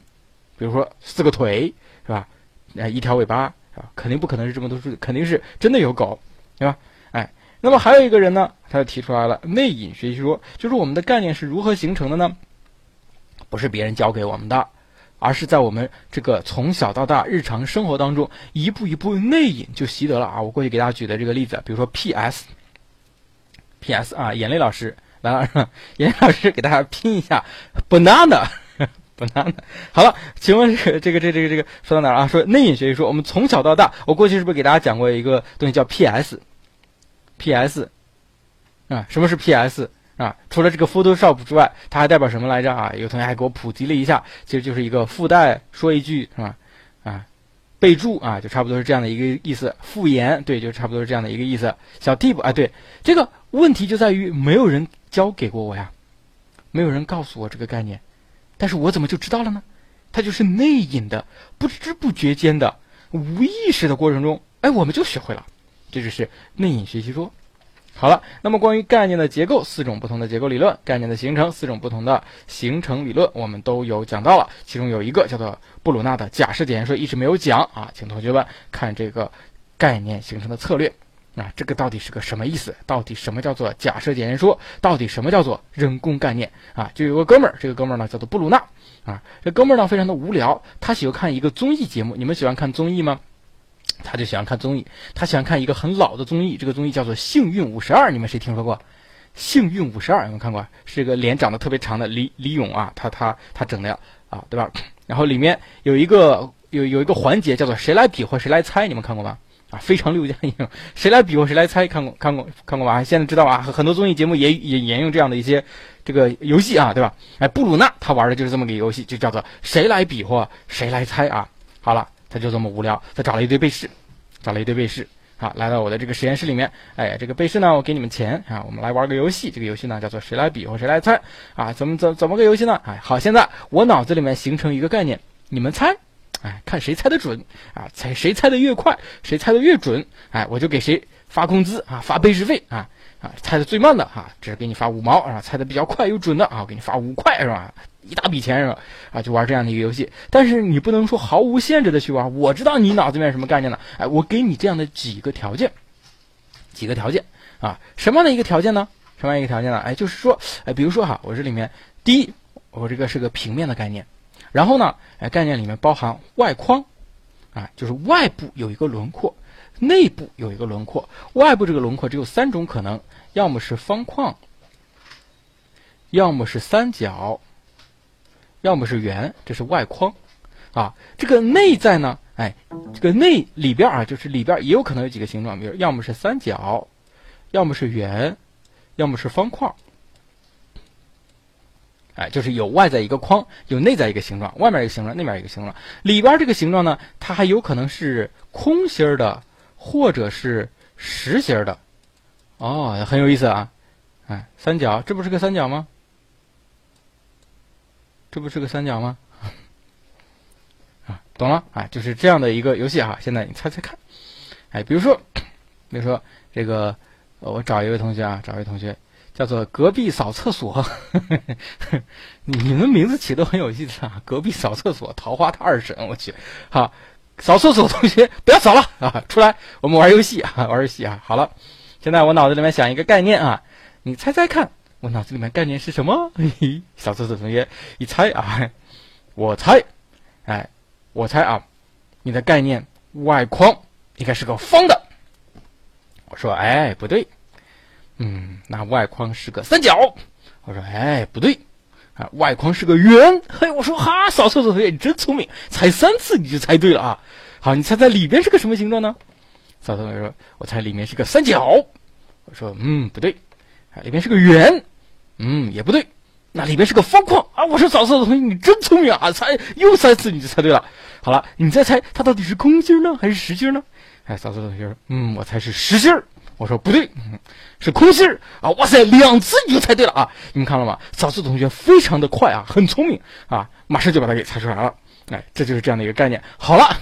比如说四个腿是吧？呃，一条尾巴啊？肯定不可能是这么多数据，肯定是真的有狗，对吧？哎，那么还有一个人呢，他就提出来了内隐学习说，就是我们的概念是如何形成的呢？不是别人教给我们的，而是在我们这个从小到大日常生活当中一步一步内隐就习得了啊。我过去给大家举的这个例子，比如说 P.S。P.S. 啊，眼泪老师来了，眼泪老师给大家拼一下 banana 好了，请问这个这个这个这个说到哪儿啊？说内隐学习说，我们从小到大，我过去是不是给大家讲过一个东西叫 P.S.？P.S. 啊，什么是 P.S. 啊？除了这个 Photoshop 之外，它还代表什么来着啊？有同学还给我普及了一下，其实就是一个附带说一句是吧？啊。备注啊，就差不多是这样的一个意思。复言，对，就差不多是这样的一个意思。小 tip 啊，对，这个问题就在于没有人教给过我呀，没有人告诉我这个概念，但是我怎么就知道了呢？它就是内隐的，不知不觉间的，无意识的过程中，哎，我们就学会了。这就是内隐学习说。好了，那么关于概念的结构，四种不同的结构理论；概念的形成，四种不同的形成理论，我们都有讲到了。其中有一个叫做布鲁纳的假设检验说，一直没有讲啊，请同学们看这个概念形成的策略啊，这个到底是个什么意思？到底什么叫做假设简言说？到底什么叫做人工概念？啊，就有个哥们儿，这个哥们儿呢叫做布鲁纳，啊，这哥们儿呢非常的无聊，他喜欢看一个综艺节目。你们喜欢看综艺吗？他就喜欢看综艺，他喜欢看一个很老的综艺，这个综艺叫做《幸运五十二》，你们谁听说过？《幸运五十二》有没有看过？是一个脸长得特别长的李李勇啊，他他他整的啊，对吧？然后里面有一个有有一个环节叫做谁来比划谁来猜，你们看过吗？啊，非常六加一，谁来比划谁来猜，看过看过看过吧？现在知道啊，很多综艺节目也也沿用这样的一些这个游戏啊，对吧？哎，布鲁纳他玩的就是这么个游戏，就叫做谁来比划谁来猜啊。好了，他就这么无聊，他找了一堆被试，找了一堆被试，啊，来到我的这个实验室里面，哎，这个被试呢，我给你们钱啊，我们来玩个游戏，这个游戏呢叫做谁来比划谁来猜啊，怎么怎怎么个游戏呢？哎，好，现在我脑子里面形成一个概念，你们猜。哎，看谁猜的准啊！猜谁猜的越快，谁猜的越准，哎，我就给谁发工资啊，发背试费啊啊！猜的最慢的啊，只给你发五毛啊；猜的比较快又准的啊，给你发五块是吧？一大笔钱是吧？啊，就玩这样的一个游戏。但是你不能说毫无限制的去玩。我知道你脑子里面什么概念呢？哎，我给你这样的几个条件，几个条件啊，什么样的一个条件呢？什么样一个条件呢？哎，就是说，哎，比如说哈，我这里面第一，我这个是个平面的概念。然后呢，哎，概念里面包含外框，啊，就是外部有一个轮廓，内部有一个轮廓。外部这个轮廓只有三种可能，要么是方框，要么是三角，要么是圆，这是外框。啊，这个内在呢，哎，这个内里边啊，就是里边也有可能有几个形状，比如要么是三角，要么是圆，要么是方框。哎，就是有外在一个框，有内在一个形状，外面一个形状，内面一个形状，里边这个形状呢，它还有可能是空心儿的，或者是实心儿的，哦，很有意思啊，哎，三角，这不是个三角吗？这不是个三角吗？啊，懂了，哎，就是这样的一个游戏哈。现在你猜猜看，哎，比如说，比如说这个，我找一位同学啊，找一位同学。叫做隔壁扫厕所，你们名字起都很有意思啊！隔壁扫厕所，桃花他二婶，我去，好，扫厕所同学不要扫了啊，出来，我们玩游戏啊，玩游戏啊！好了，现在我脑子里面想一个概念啊，你猜猜看，我脑子里面概念是什么？扫厕所同学一猜啊，我猜，哎，我猜啊，你的概念外框应该是个方的。我说，哎，不对。嗯，那外框是个三角。我说，哎，不对，啊，外框是个圆。嘿，我说，哈，扫厕所同学，你真聪明，猜三次你就猜对了啊。好，你猜猜里边是个什么形状呢？扫厕所同学说，我猜里面是个三角。我说，嗯，不对，啊，里面是个圆。嗯，也不对，那里边是个方框啊。我说，扫厕所同学，你真聪明啊，猜又三次你就猜对了。好了，你再猜它到底是空心呢还是实心呢？哎，扫厕所同学说，嗯，我猜是实心儿。我说不对，是空心儿啊！哇塞，两次你就猜对了啊！你们看了吗？小四同学非常的快啊，很聪明啊，马上就把它给猜出来了。哎，这就是这样的一个概念。好了，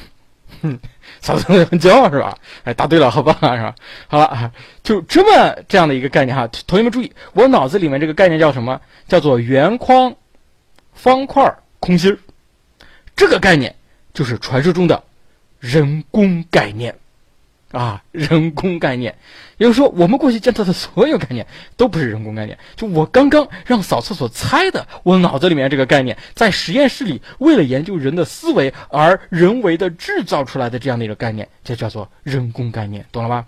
哼，小四同学很骄傲是吧？哎，答对了，好棒啊，是吧？好了啊，就这么这样的一个概念哈。同学们注意，我脑子里面这个概念叫什么？叫做圆框、方块、空心儿。这个概念就是传说中的人工概念。啊，人工概念，也就是说，我们过去见到的所有概念都不是人工概念。就我刚刚让扫厕所猜的，我脑子里面这个概念，在实验室里为了研究人的思维而人为的制造出来的这样的一个概念，就叫做人工概念，懂了吧？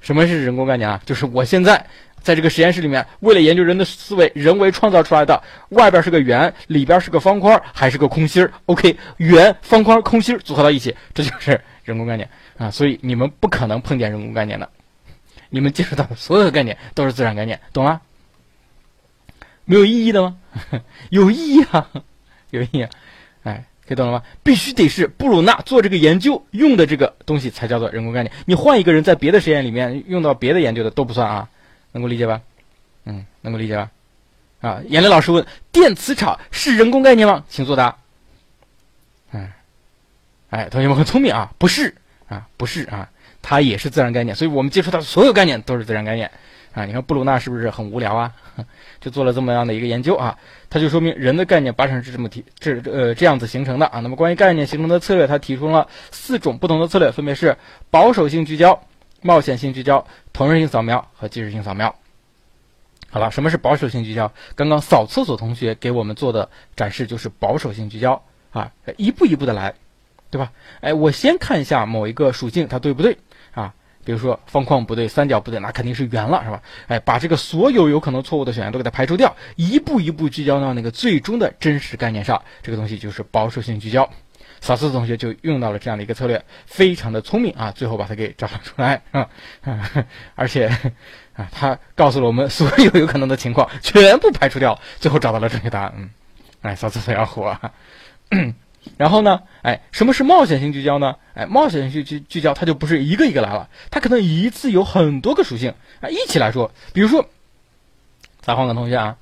什么是人工概念啊？就是我现在在这个实验室里面，为了研究人的思维，人为创造出来的，外边是个圆，里边是个方块，还是个空心儿？OK，圆、方块、空心儿组合到一起，这就是人工概念。啊，所以你们不可能碰见人工概念的，你们接触到的所有的概念都是自然概念，懂吗？没有意义的吗？有意义啊，有意义。哎，可以懂了吗？必须得是布鲁纳做这个研究用的这个东西才叫做人工概念。你换一个人在别的实验里面用到别的研究的都不算啊，能够理解吧？嗯，能够理解吧？啊，严磊老师问：电磁场是人工概念吗？请作答。嗯，哎，同学们很聪明啊，不是。啊，不是啊，它也是自然概念，所以我们接触到的所有概念都是自然概念啊。你看布鲁纳是不是很无聊啊？就做了这么样的一个研究啊，他就说明人的概念八成是这么提这呃这样子形成的啊。那么关于概念形成的策略，他提出了四种不同的策略，分别是保守性聚焦、冒险性聚焦、同时性扫描和即时性扫描。好了，什么是保守性聚焦？刚刚扫厕所同学给我们做的展示就是保守性聚焦啊，一步一步的来，对吧？哎，我先看一下某一个属性它对不对啊？比如说方框不对，三角不对，那肯定是圆了，是吧？哎，把这个所有有可能错误的选项都给它排除掉，一步一步聚焦到那个最终的真实概念上，这个东西就是保守性聚焦。扫厕所同学就用到了这样的一个策略，非常的聪明啊，最后把它给找了出来啊，而且。啊，他告诉了我们所有有可能的情况，全部排除掉，最后找到了正确答案。嗯，哎，扫厕所要火。然后呢，哎，什么是冒险性聚焦呢？哎，冒险性聚聚焦，它就不是一个一个来了，它可能一次有很多个属性啊，一起来说。比如说，咱换个同学啊，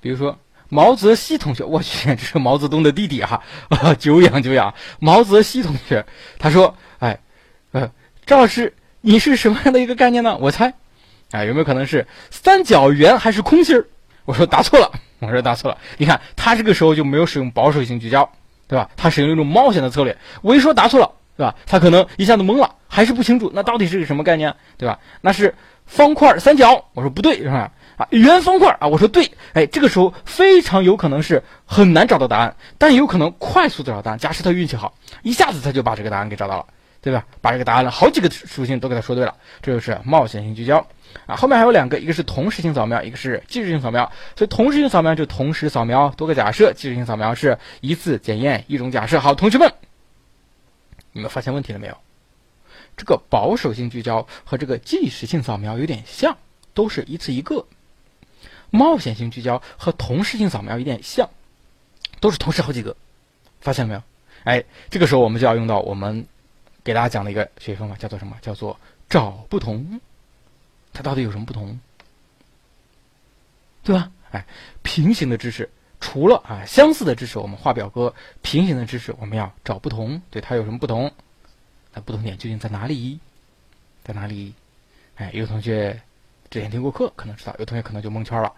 比如说毛泽西同学，我去，这是毛泽东的弟弟哈，久仰久仰。毛泽西同学，他说，哎，呃，赵老师，你是什么样的一个概念呢？我猜。哎，有没有可能是三角圆还是空心儿？我说答错了，我说答错了。你看他这个时候就没有使用保守性聚焦，对吧？他使用一种冒险的策略。我一说答错了，对吧？他可能一下子懵了，还是不清楚，那到底是个什么概念，对吧？那是方块三角，我说不对，是吧？啊，圆方块啊，我说对。哎，这个时候非常有可能是很难找到答案，但有可能快速的找到答案。假设他运气好，一下子他就把这个答案给找到了，对吧？把这个答案了好几个属性都给他说对了，这就是冒险性聚焦。啊，后面还有两个，一个是同时性扫描，一个是即时性扫描。所以同时性扫描就同时扫描多个假设，即时性扫描是一次检验一种假设。好，同学们，你们发现问题了没有？这个保守性聚焦和这个即时性扫描有点像，都是一次一个。冒险性聚焦和同时性扫描有点像，都是同时好几个。发现了没有？哎，这个时候我们就要用到我们给大家讲的一个学习方法，叫做什么？叫做找不同。它到底有什么不同？对吧？哎，平行的知识除了啊相似的知识，我们画表格；平行的知识我们要找不同。对它有什么不同？那不同点究竟在哪里？在哪里？哎，有同学之前听过课，可能知道；有同学可能就蒙圈了。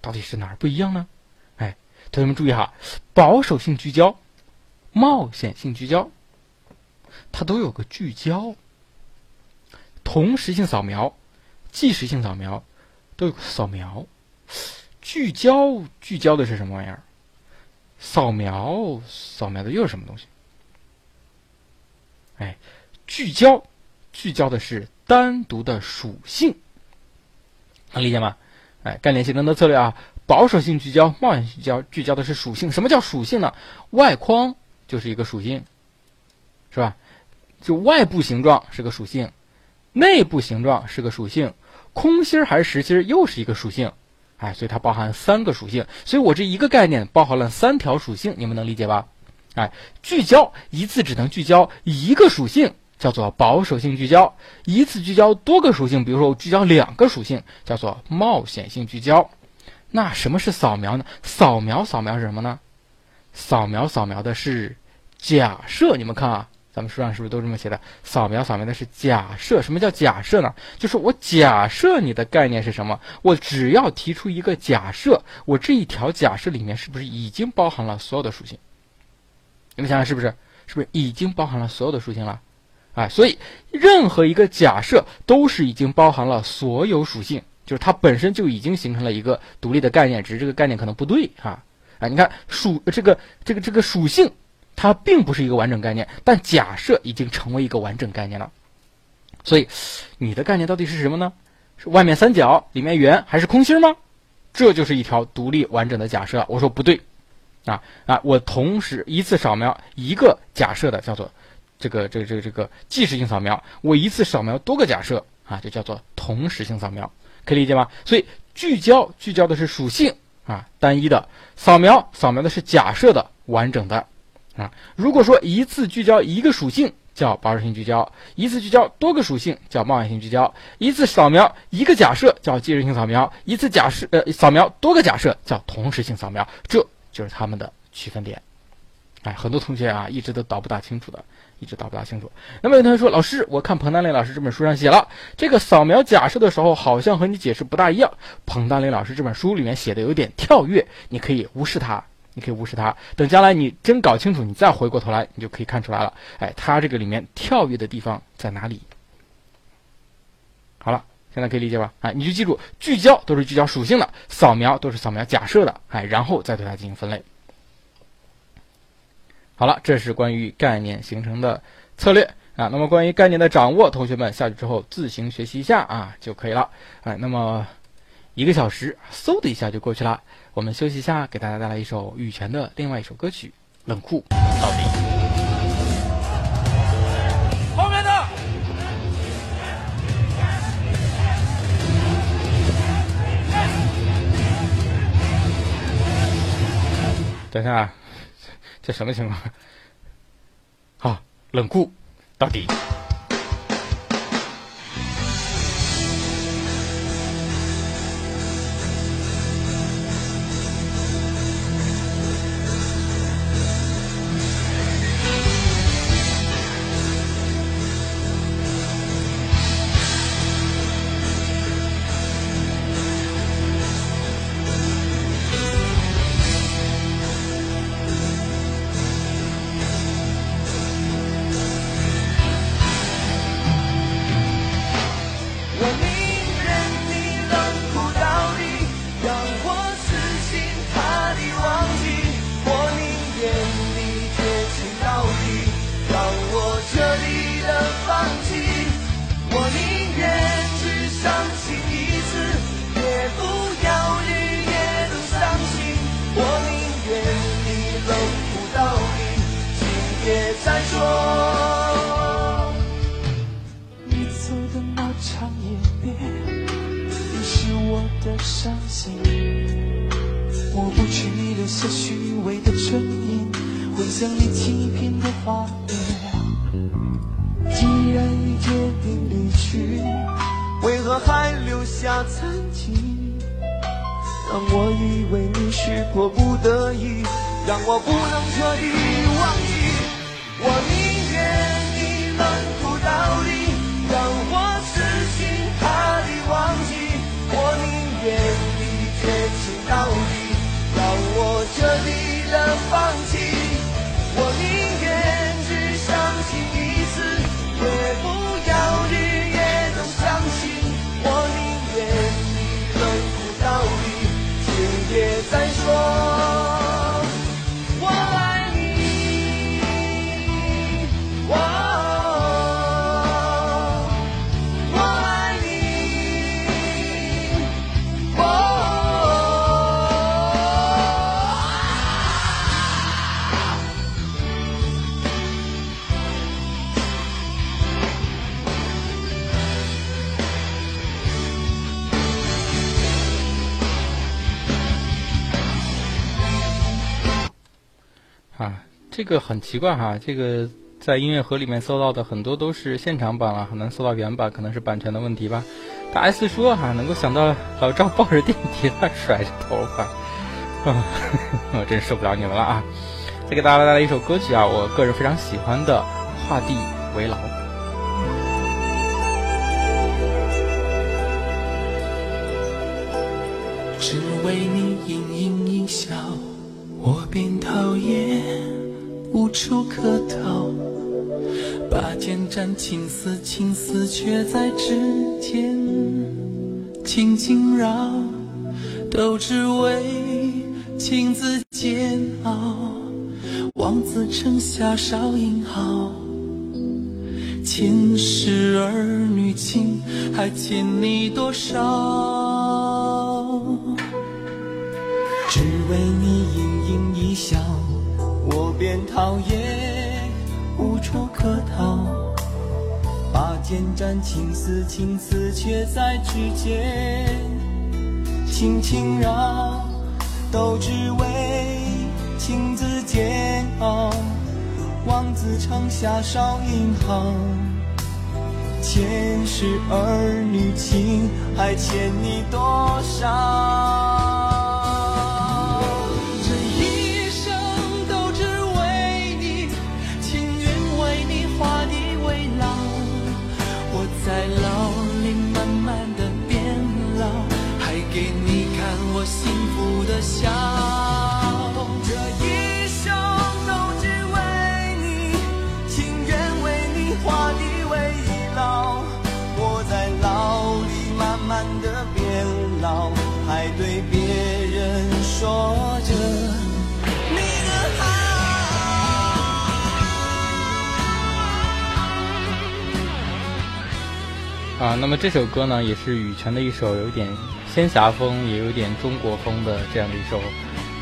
到底是哪儿不一样呢？哎，同学们注意哈，保守性聚焦、冒险性聚焦，它都有个聚焦，同时性扫描。即时性扫描都有扫描，聚焦聚焦的是什么玩意儿？扫描扫描的又是什么东西？哎，聚焦聚焦的是单独的属性，能理解吗？哎，概念性能的策略啊，保守性聚焦、冒险性聚焦，聚焦的是属性。什么叫属性呢？外框就是一个属性，是吧？就外部形状是个属性，内部形状是个属性。空心儿还是实心儿又是一个属性，哎，所以它包含三个属性，所以我这一个概念包含了三条属性，你们能理解吧？哎，聚焦一次只能聚焦一个属性，叫做保守性聚焦；一次聚焦多个属性，比如说我聚焦两个属性，叫做冒险性聚焦。那什么是扫描呢？扫描扫描是什么呢？扫描扫描的是假设，你们看啊。咱们书上是不是都这么写的？扫描扫描的是假设。什么叫假设呢？就是我假设你的概念是什么，我只要提出一个假设，我这一条假设里面是不是已经包含了所有的属性？你们想想是不是？是不是已经包含了所有的属性了？哎，所以任何一个假设都是已经包含了所有属性，就是它本身就已经形成了一个独立的概念，只是这个概念可能不对哈。啊，你看属这个这个这个属性。它并不是一个完整概念，但假设已经成为一个完整概念了。所以，你的概念到底是什么呢？是外面三角，里面圆，还是空心吗？这就是一条独立完整的假设。我说不对，啊啊！我同时一次扫描一个假设的叫做这个这个这个这个即时性扫描，我一次扫描多个假设啊，就叫做同时性扫描，可以理解吗？所以聚焦聚焦的是属性啊，单一的扫描扫描的是假设的完整的。啊，如果说一次聚焦一个属性叫保守性聚焦，一次聚焦多个属性叫冒险性聚焦，一次扫描一个假设叫即时性扫描，一次假设呃扫描多个假设叫同时性扫描，这就是它们的区分点。哎，很多同学啊一直都导不大清楚的，一直导不大清楚。那么有同学说，老师，我看彭丹林老师这本书上写了，这个扫描假设的时候好像和你解释不大一样。彭丹林老师这本书里面写的有点跳跃，你可以无视它。你可以无视它，等将来你真搞清楚，你再回过头来，你就可以看出来了。哎，它这个里面跳跃的地方在哪里？好了现在可以理解吧？哎，你就记住，聚焦都是聚焦属性的，扫描都是扫描假设的，哎，然后再对它进行分类。好了，这是关于概念形成的策略啊。那么关于概念的掌握，同学们下去之后自行学习一下啊就可以了。哎，那么一个小时嗖的一下就过去了。我们休息一下，给大家带来一首羽泉的另外一首歌曲《冷酷到底》。后面的，等一下，这什么情况？好，冷酷到底。我这个很奇怪哈，这个在音乐盒里面搜到的很多都是现场版了，很难搜到原版，可能是版权的问题吧。大 S 说哈，能够想到老赵抱着电吉他甩着头发，啊，我真受不了你们了啊！再给大家带来一首歌曲啊，我个人非常喜欢的《画地为牢》。只为你盈盈一笑，我便讨厌，无处可逃。拔剑斩情丝，情丝却在指尖轻轻绕，都只为情字煎熬。望子成霞少英豪，前世儿女情还欠你多少？只为你盈盈一笑，我便讨厌，无处可逃。拔剑斩情丝，情丝却在指尖轻轻绕，都只为情字煎熬。望子成霞少英豪，前世儿女情还欠你多少？啊，那么这首歌呢，也是羽泉的一首有点仙侠风，也有点中国风的这样的一首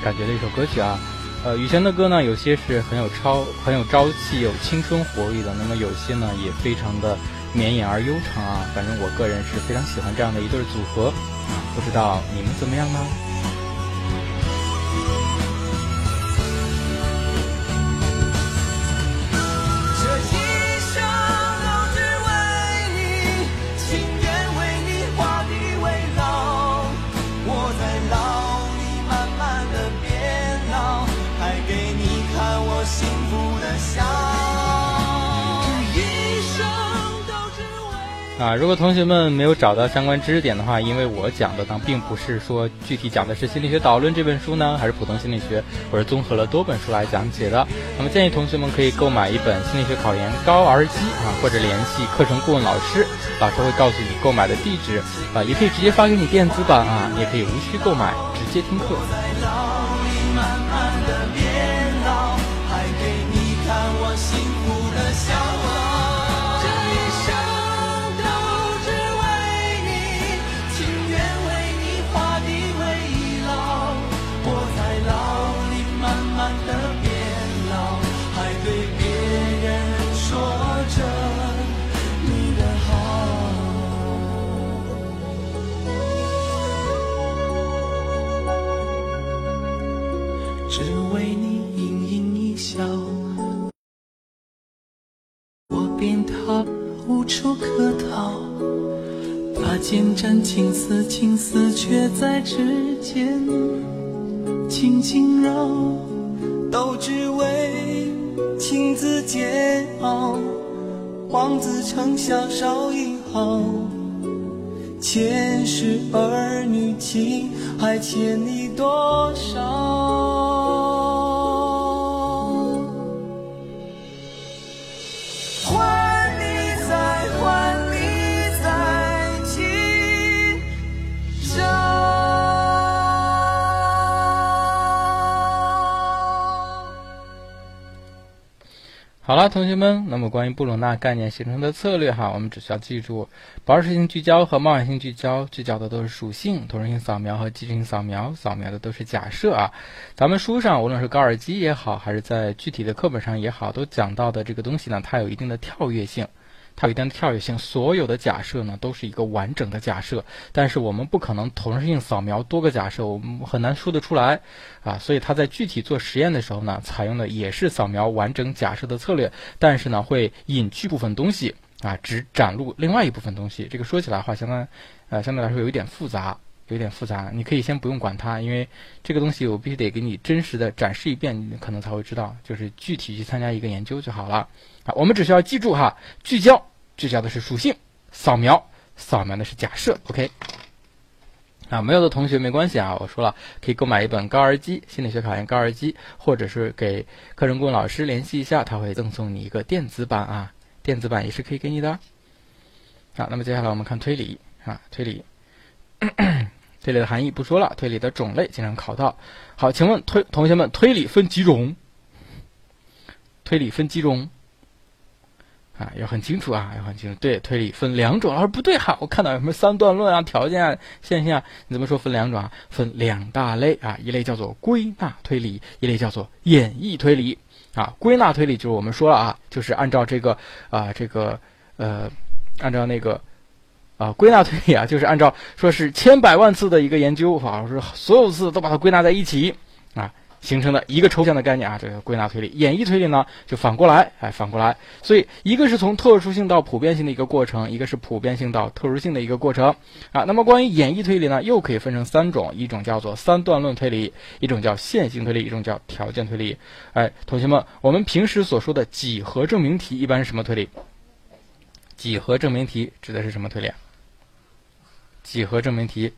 感觉的一首歌曲啊。呃，羽泉的歌呢，有些是很有超、很有朝气、有青春活力的，那么有些呢，也非常的绵延而悠长啊。反正我个人是非常喜欢这样的一对组合啊，不知道你们怎么样呢？啊，如果同学们没有找到相关知识点的话，因为我讲的呢，并不是说具体讲的是《心理学导论》这本书呢，还是普通心理学，我是综合了多本书来讲解的。那么建议同学们可以购买一本《心理学考研高二机》啊，或者联系课程顾问老师，老师会告诉你购买的地址啊，也可以直接发给你电子版啊，也可以无需购买，直接听课。客套，拔剑斩情丝，情丝却在指尖轻轻绕，都只为情字煎熬。望子成小少一号，前世儿女情还欠你多少？好了，同学们，那么关于布鲁纳概念形成的策略哈，我们只需要记住，保守性聚焦和冒险性聚焦，聚焦的都是属性；同时性扫描和即时性扫描，扫描的都是假设啊。咱们书上无论是高尔基也好，还是在具体的课本上也好，都讲到的这个东西呢，它有一定的跳跃性。它有一定的跳跃性，所有的假设呢都是一个完整的假设，但是我们不可能同时性扫描多个假设，我们很难说得出来啊。所以它在具体做实验的时候呢，采用的也是扫描完整假设的策略，但是呢会隐去部分东西啊，只展露另外一部分东西。这个说起来话，相当呃相对来说有一点复杂，有点复杂。你可以先不用管它，因为这个东西我必须得给你真实的展示一遍，你可能才会知道。就是具体去参加一个研究就好了。啊，我们只需要记住哈，聚焦，聚焦的是属性；扫描，扫描的是假设。OK，啊，没有的同学没关系啊，我说了，可以购买一本高尔基心理学考研高尔基，或者是给课程顾问老师联系一下，他会赠送你一个电子版啊，电子版也是可以给你的。好，那么接下来我们看推理啊，推理，推理的含义不说了，推理的种类经常考到。好，请问推同学们，推理分几种？推理分几种？啊，要很清楚啊，要很清楚。对，推理分两种。老师不对哈，我看到有什么三段论啊、条件啊、现象，你怎么说分两种啊？分两大类啊，一类叫做归纳推理，一类叫做演绎推理。啊，归纳推理就是我们说了啊，就是按照这个啊，这个呃，按照那个啊，归纳推理啊，就是按照说是千百万次的一个研究法，是所有次都把它归纳在一起啊。形成的一个抽象的概念啊，这个归纳推理、演绎推理呢，就反过来，哎，反过来，所以一个是从特殊性到普遍性的一个过程，一个是普遍性到特殊性的一个过程啊。那么关于演绎推理呢，又可以分成三种，一种叫做三段论推理，一种叫线性推理，一种叫条件推理。哎，同学们，我们平时所说的几何证明题一般是什么推理？几何证明题指的是什么推理？啊几何证明题。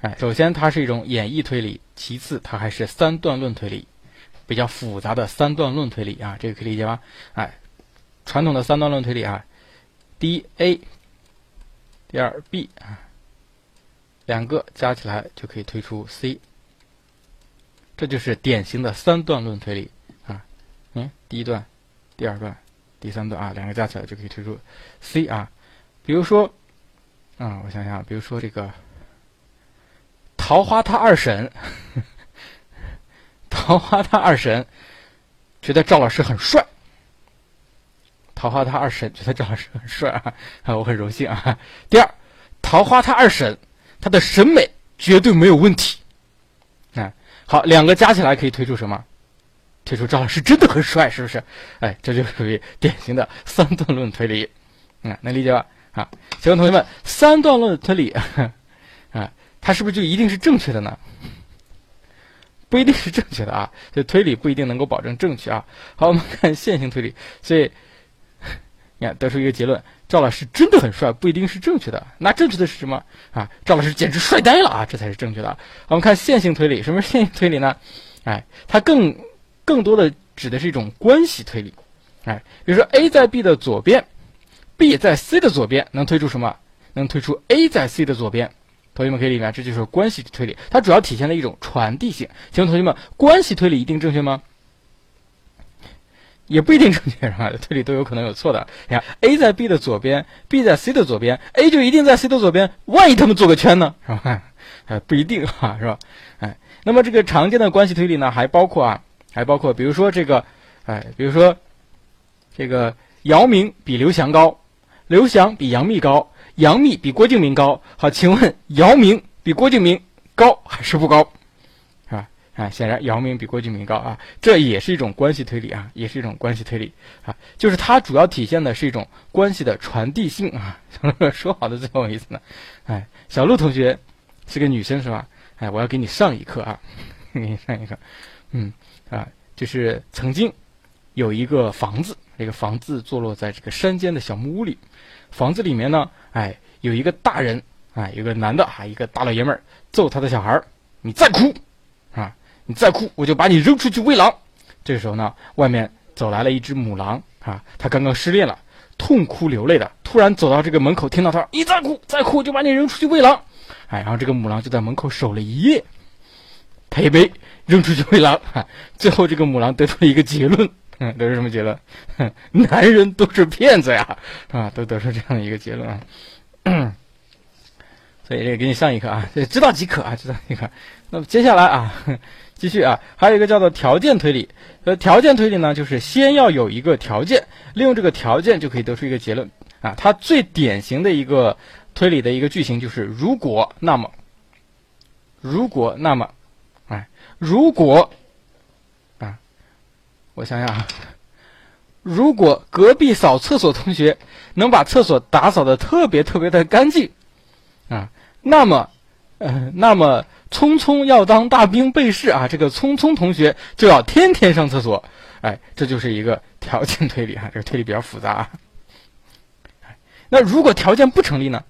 哎，首先它是一种演绎推理，其次它还是三段论推理，比较复杂的三段论推理啊，这个可以理解吧？哎，传统的三段论推理啊，第一 A，第二 B 啊，两个加起来就可以推出 C。这就是典型的三段论推理啊。嗯，第一段、第二段、第三段啊，两个加起来就可以推出 C 啊。比如说，啊，我想想，比如说这个桃花他二婶，桃花他二婶觉得赵老师很帅。桃花他二婶觉得赵老师很帅啊，我很荣幸啊。第二，桃花他二婶他的审美绝对没有问题。啊，好，两个加起来可以推出什么？推出赵老师真的很帅，是不是？哎，这就属于典型的三段论推理。啊，能理解吧？啊，请问同学们，三段论的推理 啊，它是不是就一定是正确的呢？不一定是正确的啊，这推理不一定能够保证正确啊。好，我们看线性推理，所以。你看，得出一个结论：赵老师真的很帅，不一定是正确的。那正确的是什么啊？赵老师简直帅呆了啊！这才是正确的。我们看线性推理，什么是线性推理呢？哎，它更更多的指的是一种关系推理。哎，比如说 A 在 B 的左边，B 在 C 的左边，能推出什么？能推出 A 在 C 的左边。同学们可以理解，这就是关系推理。它主要体现了一种传递性。请问同学们，关系推理一定正确吗？也不一定正确，是吧？推理都有可能有错的。你看，A 在 B 的左边，B 在 C 的左边，A 就一定在 C 的左边。万一他们做个圈呢，是吧？哎，不一定哈，是吧？哎，那么这个常见的关系推理呢，还包括啊，还包括，比如说这个，哎，比如说这个姚明比刘翔高，刘翔比杨幂高，杨幂比郭敬明高。好，请问 姚明比郭敬明高还是不高？是吧啊，显然姚明比郭敬明高啊，这也是一种关系推理啊，也是一种关系推理啊，就是它主要体现的是一种关系的传递性啊。说好的最后一次呢？哎，小陆同学是个女生是吧？哎，我要给你上一课啊，给你上一课。嗯啊，就是曾经有一个房子，这个房子坐落在这个山间的小木屋里，房子里面呢，哎，有一个大人啊，有个男的啊，一个大老爷们儿揍他的小孩儿，你再哭。啊你再哭，我就把你扔出去喂狼。这个时候呢，外面走来了一只母狼啊，它刚刚失恋了，痛哭流泪的，突然走到这个门口，听到他你再哭，再哭，我就把你扔出去喂狼。哎，然后这个母狼就在门口守了一夜，赔杯扔出去喂狼。最后这个母狼得出了一个结论，嗯得出什么结论？男人都是骗子呀，啊，都得出这样的一个结论啊。所以这个给你上一课啊，知道即可啊，知道即可。那么接下来啊。继续啊，还有一个叫做条件推理。呃，条件推理呢，就是先要有一个条件，利用这个条件就可以得出一个结论啊。它最典型的一个推理的一个句型就是“如果那么”，如果那么，哎，如果，我想想啊，如果隔壁扫厕所同学能把厕所打扫的特别特别的干净啊，那么，呃，那么。聪聪要当大兵被试啊！这个聪聪同学就要天天上厕所，哎，这就是一个条件推理哈。这个推理比较复杂。啊。那如果条件不成立呢？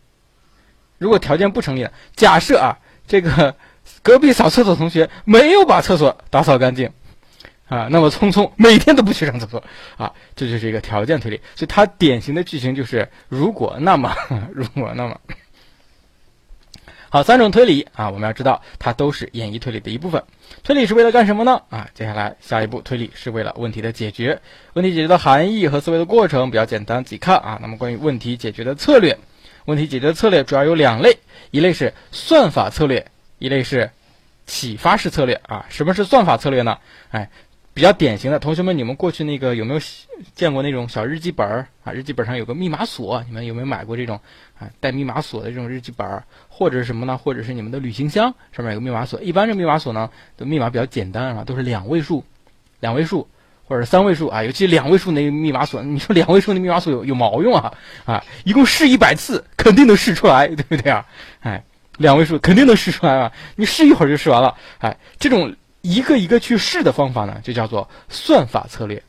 如果条件不成立呢？假设啊，这个隔壁扫厕所同学没有把厕所打扫干净啊，那么聪聪每天都不去上厕所啊，这就是一个条件推理。所以它典型的剧情就是如果那么，如果那么。好，三种推理啊，我们要知道它都是演绎推理的一部分。推理是为了干什么呢？啊，接下来下一步，推理是为了问题的解决。问题解决的含义和思维的过程比较简单，自己看啊。那么关于问题解决的策略，问题解决的策略主要有两类，一类是算法策略，一类是启发式策略啊。什么是算法策略呢？哎。比较典型的，同学们，你们过去那个有没有见过那种小日记本儿啊？日记本上有个密码锁，你们有没有买过这种啊带密码锁的这种日记本儿？或者是什么呢？或者是你们的旅行箱上面有个密码锁？一般这密码锁呢，的密码比较简单啊，都是两位数、两位数或者三位数啊。尤其两位数那密码锁，你说两位数那密码锁有有毛用啊？啊，一共试一百次，肯定能试出来，对不对啊？哎，两位数肯定能试出来啊！你试一会儿就试完了，哎，这种。一个一个去试的方法呢，就叫做算法策略。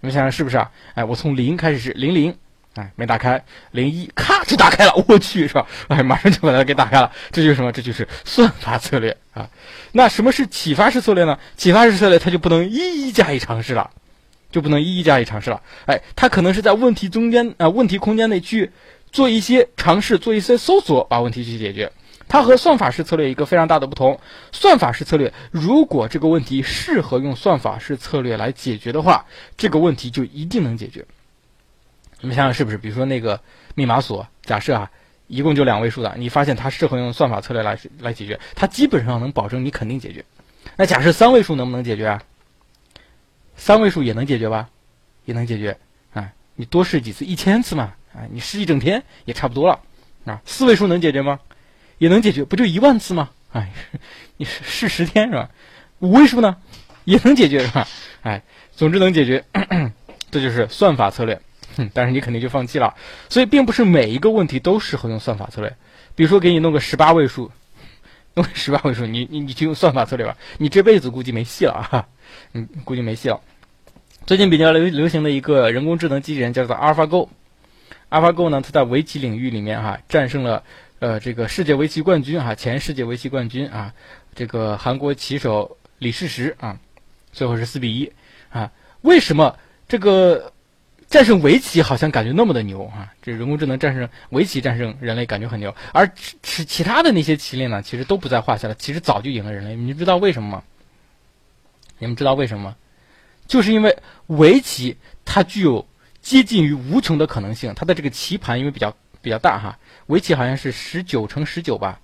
你们想想是不是啊？哎，我从零开始试，零零，哎，没打开，零一，咔就打开了，我去，是吧？哎，马上就把它给打开了，这就是什么？这就是算法策略啊。那什么是启发式策略呢？启发式策略它就不能一一加以尝试了，就不能一一加以尝试了。哎，它可能是在问题中间啊，问题空间内去做一些尝试，做一些搜索，把问题去解决。它和算法式策略一个非常大的不同。算法式策略，如果这个问题适合用算法式策略来解决的话，这个问题就一定能解决。你们想想是不是？比如说那个密码锁，假设啊，一共就两位数的，你发现它适合用算法策略来来解决，它基本上能保证你肯定解决。那假设三位数能不能解决啊？三位数也能解决吧？也能解决啊！你多试几次，一千次嘛，啊，你试一整天也差不多了啊。四位数能解决吗？也能解决，不就一万次吗？哎，你试试十天是吧？五位数呢，也能解决是吧？哎，总之能解决，这就是算法策略。但是你肯定就放弃了。所以并不是每一个问题都适合用算法策略。比如说给你弄个十八位数，弄个十八位数，你你你就用算法策略吧，你这辈子估计没戏了啊！嗯，估计没戏了。最近比较流流行的一个人工智能机器人叫做 AlphaGo。AlphaGo 呢，它在围棋领域里面哈战胜了。呃，这个世界围棋冠军哈，前世界围棋冠军啊，这个韩国棋手李世石啊，最后是四比一啊。为什么这个战胜围棋好像感觉那么的牛啊？这人工智能战胜围棋战胜人类感觉很牛，而其其他的那些棋类呢，其实都不在话下了，其实早就赢了人类。你们知道为什么吗？你们知道为什么吗？就是因为围棋它具有接近于无穷的可能性，它的这个棋盘因为比较。比较大哈，围棋好像是十九乘十九吧，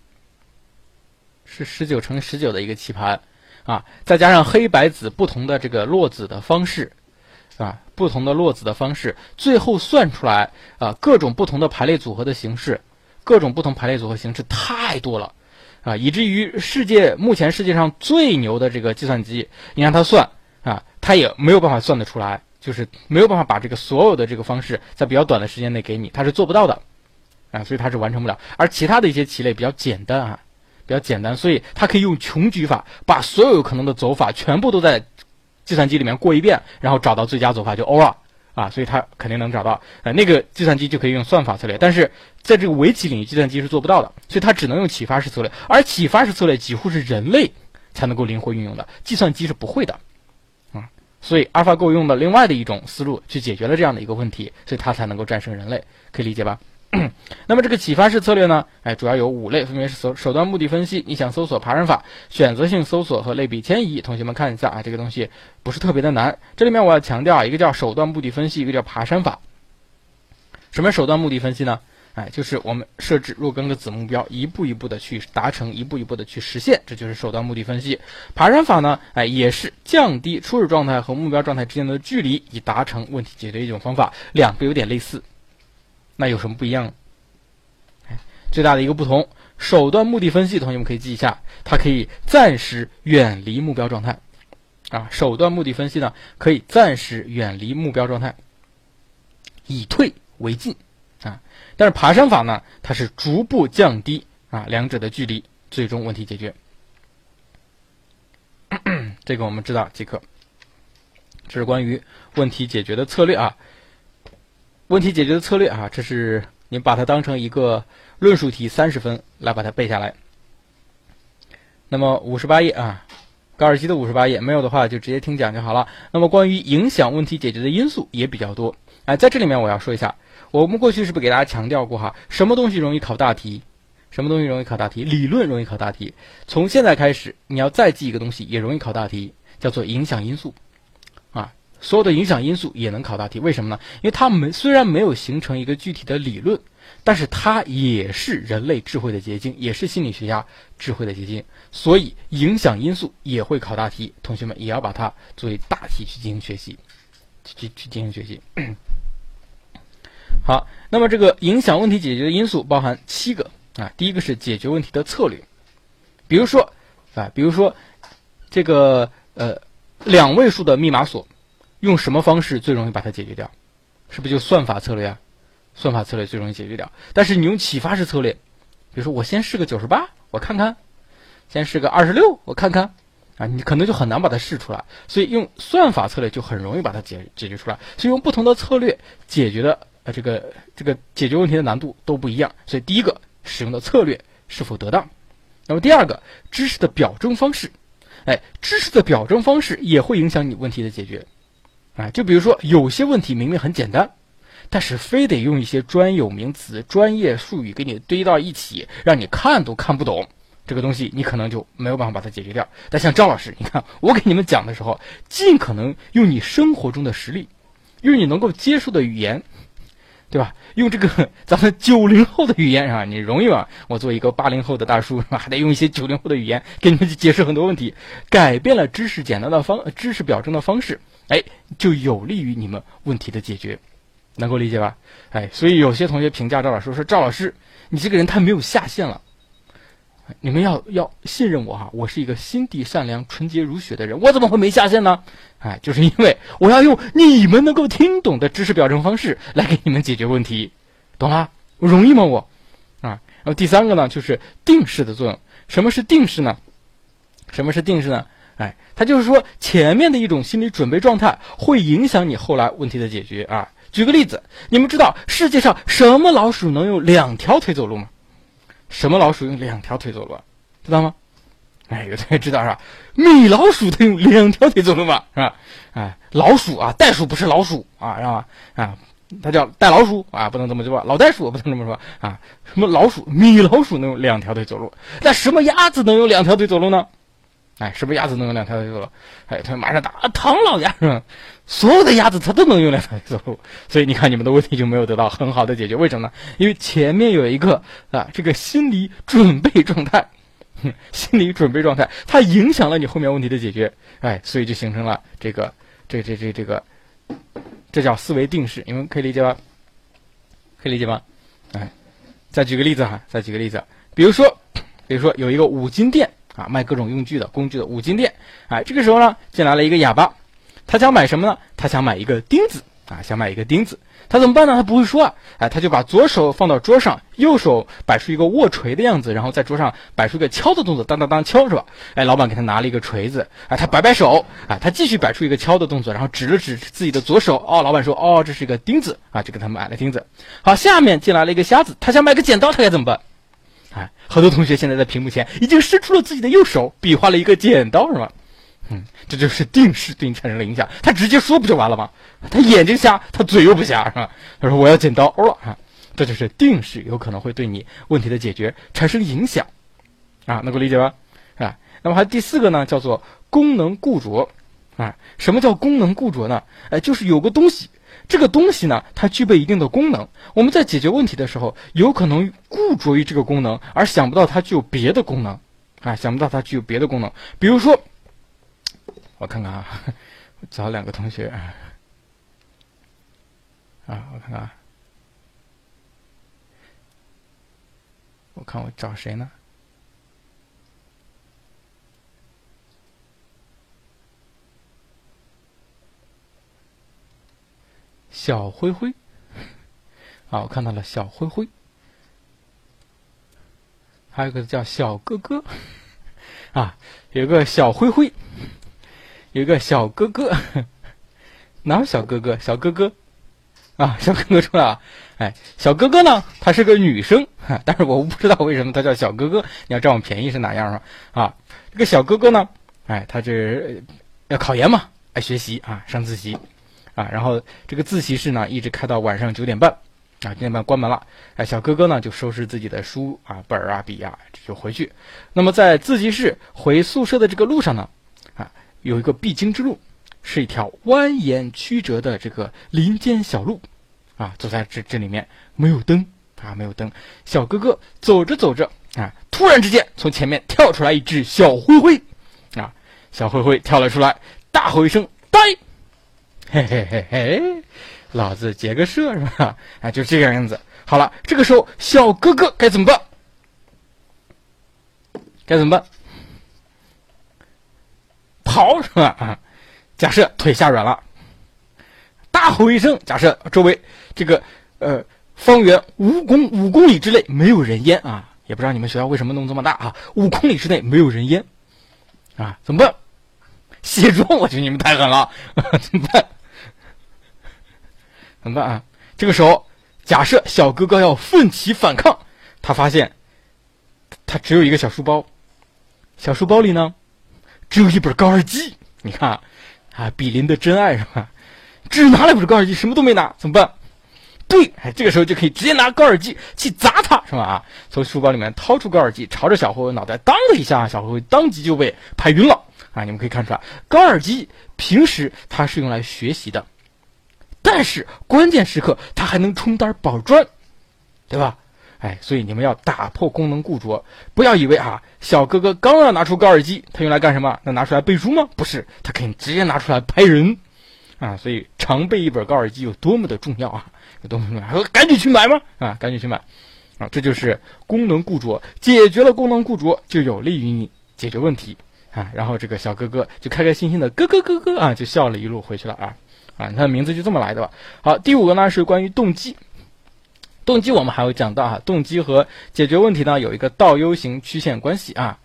是十九乘十九的一个棋盘啊，再加上黑白子不同的这个落子的方式啊，不同的落子的方式，最后算出来啊，各种不同的排列组合的形式，各种不同排列组合形式太多了啊，以至于世界目前世界上最牛的这个计算机，你让它算啊，它也没有办法算得出来，就是没有办法把这个所有的这个方式在比较短的时间内给你，它是做不到的。啊，所以它是完成不了，而其他的一些棋类比较简单啊，比较简单，所以它可以用穷举法，把所有可能的走法全部都在计算机里面过一遍，然后找到最佳走法就欧了啊，所以它肯定能找到。呃，那个计算机就可以用算法策略，但是在这个围棋领域，计算机是做不到的，所以它只能用启发式策略，而启发式策略几乎是人类才能够灵活运用的，计算机是不会的啊。所以 AlphaGo 用的另外的一种思路去解决了这样的一个问题，所以它才能够战胜人类，可以理解吧？那么这个启发式策略呢？哎，主要有五类，分别是手手段目的分析、逆向搜索、爬山法、选择性搜索和类比迁移。同学们看一下啊，这个东西不是特别的难。这里面我要强调啊，一个叫手段目的分析，一个叫爬山法。什么手段目的分析呢？哎，就是我们设置若干个子目标，一步一步的去达成，一步一步的去实现，这就是手段目的分析。爬山法呢？哎，也是降低初始状态和目标状态之间的距离，以达成问题解决一种方法。两个有点类似。那有什么不一样？最大的一个不同，手段目的分析，同学们可以记一下，它可以暂时远离目标状态，啊，手段目的分析呢，可以暂时远离目标状态，以退为进，啊，但是爬山法呢，它是逐步降低啊两者的距离，最终问题解决。这个我们知道即可。这是关于问题解决的策略啊。问题解决的策略啊，这是你把它当成一个论述题，三十分来把它背下来。那么五十八页啊，高尔基的五十八页，没有的话就直接听讲就好了。那么关于影响问题解决的因素也比较多，哎，在这里面我要说一下，我们过去是不是给大家强调过哈，什么东西容易考大题？什么东西容易考大题？理论容易考大题。从现在开始，你要再记一个东西也容易考大题，叫做影响因素。所有的影响因素也能考大题，为什么呢？因为它没虽然没有形成一个具体的理论，但是它也是人类智慧的结晶，也是心理学家智慧的结晶，所以影响因素也会考大题。同学们也要把它作为大题去进行学习，去去进行学习。好，那么这个影响问题解决的因素包含七个啊，第一个是解决问题的策略，比如说啊，比如说这个呃两位数的密码锁。用什么方式最容易把它解决掉？是不是就算法策略啊？算法策略最容易解决掉。但是你用启发式策略，比如说我先试个九十八，我看看；先试个二十六，我看看。啊，你可能就很难把它试出来。所以用算法策略就很容易把它解解决出来。所以用不同的策略解决的呃这个这个解决问题的难度都不一样。所以第一个使用的策略是否得当？那么第二个知识的表征方式，哎，知识的表征方式也会影响你问题的解决。啊，就比如说有些问题明明很简单，但是非得用一些专有名词、专业术语给你堆到一起，让你看都看不懂，这个东西你可能就没有办法把它解决掉。但像张老师，你看我给你们讲的时候，尽可能用你生活中的实例，用你能够接受的语言。对吧？用这个 咱们九零后的语言啊，你容易吗？我作为一个八零后的大叔，是吧？还得用一些九零后的语言给你们去解释很多问题，改变了知识简单的方知识表征的方式，哎，就有利于你们问题的解决，能够理解吧？哎，所以有些同学评价赵老师说：“赵老师，你这个人太没有下限了。”你们要要信任我哈，我是一个心地善良、纯洁如雪的人，我怎么会没下限呢？哎，就是因为我要用你们能够听懂的知识表征方式来给你们解决问题，懂了？容易吗？我啊，然后第三个呢，就是定式的作用。什么是定式呢？什么是定式呢？哎，它就是说前面的一种心理准备状态会影响你后来问题的解决啊。举个例子，你们知道世界上什么老鼠能用两条腿走路吗？什么老鼠用两条腿走路？知道吗？哎，有同学知道是吧？米老鼠它用两条腿走路嘛，是吧？哎，老鼠啊，袋鼠不是老鼠啊，知道吧？啊，它叫袋老鼠啊，不能这么说，老袋鼠不能这么说啊。什么老鼠？米老鼠能用两条腿走路？那什么鸭子能用两条腿走路呢？哎，什么鸭子能用两条腿走路？哎，他马上打，唐老鸭是吧？所有的鸭子它都能用两条腿走路，所以你看你们的问题就没有得到很好的解决。为什么呢？因为前面有一个啊，这个心理准备状态，心理准备状态，它影响了你后面问题的解决。哎，所以就形成了这个这这这这个，这叫思维定式。你们可以理解吧？可以理解吧？哎，再举个例子哈，再举个例子，比如说，比如说有一个五金店。啊，卖各种用具的工具的五金店，哎，这个时候呢，进来了一个哑巴，他想买什么呢？他想买一个钉子啊，想买一个钉子，他怎么办呢？他不会说啊，哎，他就把左手放到桌上，右手摆出一个握锤的样子，然后在桌上摆出一个敲的动作，当当当敲是吧？哎，老板给他拿了一个锤子，哎，他摆摆手，啊，他继续摆出一个敲的动作，然后指了指自己的左手，哦，老板说，哦，这是一个钉子啊，就给他买了钉子。好，下面进来了一个瞎子，他想买个剪刀，他该怎么办？哎，很多同学现在在屏幕前已经伸出了自己的右手，比划了一个剪刀，是吧？嗯，这就是定式对你产生了影响。他直接说不就完了吗？他眼睛瞎，他嘴又不瞎，是吧？他说我要剪刀了啊！这就是定式，有可能会对你问题的解决产生影响啊，能够理解吧？啊，那么还有第四个呢，叫做功能固着啊。什么叫功能固着呢？哎，就是有个东西。这个东西呢，它具备一定的功能。我们在解决问题的时候，有可能固着于这个功能，而想不到它具有别的功能，啊，想不到它具有别的功能。比如说，我看看啊，找两个同学，啊，我看看，我看我找谁呢？小灰灰，啊，我看到了小灰灰，还有个叫小哥哥，啊，有个小灰灰，有个小哥哥，哪有小哥哥？小哥哥，啊，小哥哥出来了，哎，小哥哥呢？他是个女生，但是我不知道为什么他叫小哥哥。你要占我便宜是哪样啊？啊，这个小哥哥呢？哎，他这要考研嘛，爱学习啊，上自习。然后这个自习室呢，一直开到晚上九点半，啊，九点半关门了。哎，小哥哥呢就收拾自己的书啊、本儿啊、笔啊，就回去。那么在自习室回宿舍的这个路上呢，啊，有一个必经之路，是一条蜿蜒曲折的这个林间小路，啊，走在这这里面没有灯啊，没有灯。小哥哥走着走着啊，突然之间从前面跳出来一只小灰灰，啊，小灰灰跳了出来，大吼一声“呆”。嘿嘿嘿嘿，老子劫个色是吧？啊，就这个样子。好了，这个时候小哥哥该怎么办？该怎么办？跑是吧？啊，假设腿下软了，大吼一声。假设周围这个呃方圆五公五公里之内没有人烟啊，也不知道你们学校为什么弄这么大啊？五公里之内没有人烟啊，怎么办？卸妆？我觉得你们太狠了，怎么办？怎么办啊？这个时候，假设小哥哥要奋起反抗，他发现他只有一个小书包，小书包里呢只有一本高尔基。你看啊，比邻的真爱是吧？只拿了一本高尔基，什么都没拿，怎么办？对，哎，这个时候就可以直接拿高尔基去砸他，是吧？啊，从书包里面掏出高尔基，朝着小灰灰脑袋当的一下，小灰灰当即就被拍晕了。啊，你们可以看出来，高尔基平时它是用来学习的，但是关键时刻它还能充当宝砖，对吧？哎，所以你们要打破功能固着，不要以为啊，小哥哥刚要拿出高尔基，他用来干什么？那拿出来背书吗？不是，他可以直接拿出来拍人。啊，所以常备一本高尔基有多么的重要啊！有多么重要？还说赶紧去买吗？啊，赶紧去买！啊，这就是功能固着，解决了功能固着，就有利于你解决问题啊。然后这个小哥哥就开开心心的咯咯咯咯啊，就笑了一路回去了啊啊，他的名字就这么来的吧。好，第五个呢是关于动机，动机我们还会讲到哈，动机和解决问题呢有一个倒 U 型曲线关系啊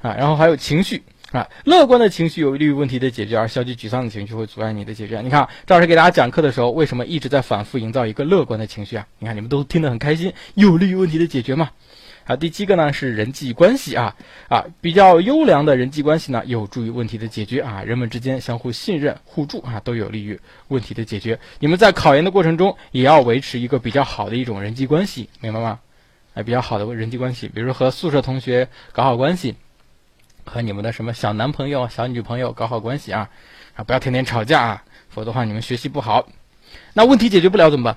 啊，然后还有情绪。啊，乐观的情绪有利于问题的解决，而消极沮丧的情绪会阻碍你的解决。你看，赵老师给大家讲课的时候，为什么一直在反复营造一个乐观的情绪啊？你看，你们都听得很开心，有利于问题的解决嘛？啊，第七个呢是人际关系啊啊，比较优良的人际关系呢，有助于问题的解决啊，人们之间相互信任、互助啊，都有利于问题的解决。你们在考研的过程中，也要维持一个比较好的一种人际关系，明白吗？哎，比较好的人际关系，比如说和宿舍同学搞好关系。和你们的什么小男朋友、小女朋友搞好关系啊，啊，不要天天吵架啊，否则的话你们学习不好。那问题解决不了怎么办？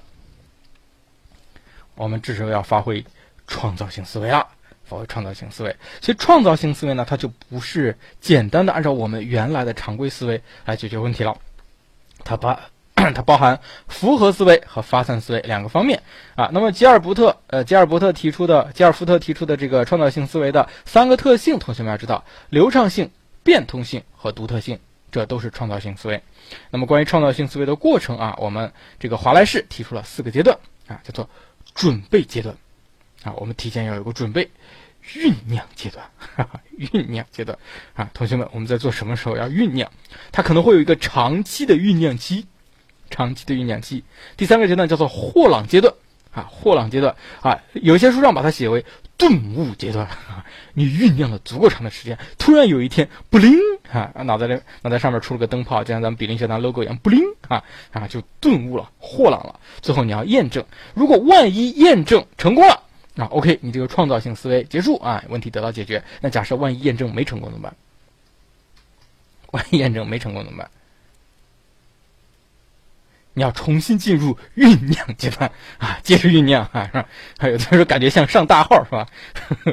我们这时候要发挥创造性思维了，所谓创造性思维。所以创造性思维呢，它就不是简单的按照我们原来的常规思维来解决问题了，它把。它包含复合思维和发散思维两个方面啊。那么吉尔伯特，呃，吉尔伯特提出的，吉尔福特提出的这个创造性思维的三个特性，同学们要知道：流畅性、变通性和独特性，这都是创造性思维。那么关于创造性思维的过程啊，我们这个华莱士提出了四个阶段啊，叫做准备阶段啊，我们提前要有个准备，酝酿阶段，哈哈酝酿阶段啊，同学们，我们在做什么时候要酝酿？它可能会有一个长期的酝酿期。长期的酝酿期，第三个阶段叫做霍朗阶段啊，霍朗阶段啊，有些书上把它写为顿悟阶段啊，你酝酿了足够长的时间，突然有一天不灵啊，脑袋里脑袋上面出了个灯泡，就像咱们比邻学堂 logo 一样不灵啊啊，就顿悟了，霍朗了。最后你要验证，如果万一验证成功了啊，OK，你这个创造性思维结束啊，问题得到解决。那假设万一验证没成功怎么办？万一验证没成功怎么办？你要重新进入酝酿阶段啊，接着酝酿啊，是吧？还有的时候感觉像上大号是吧？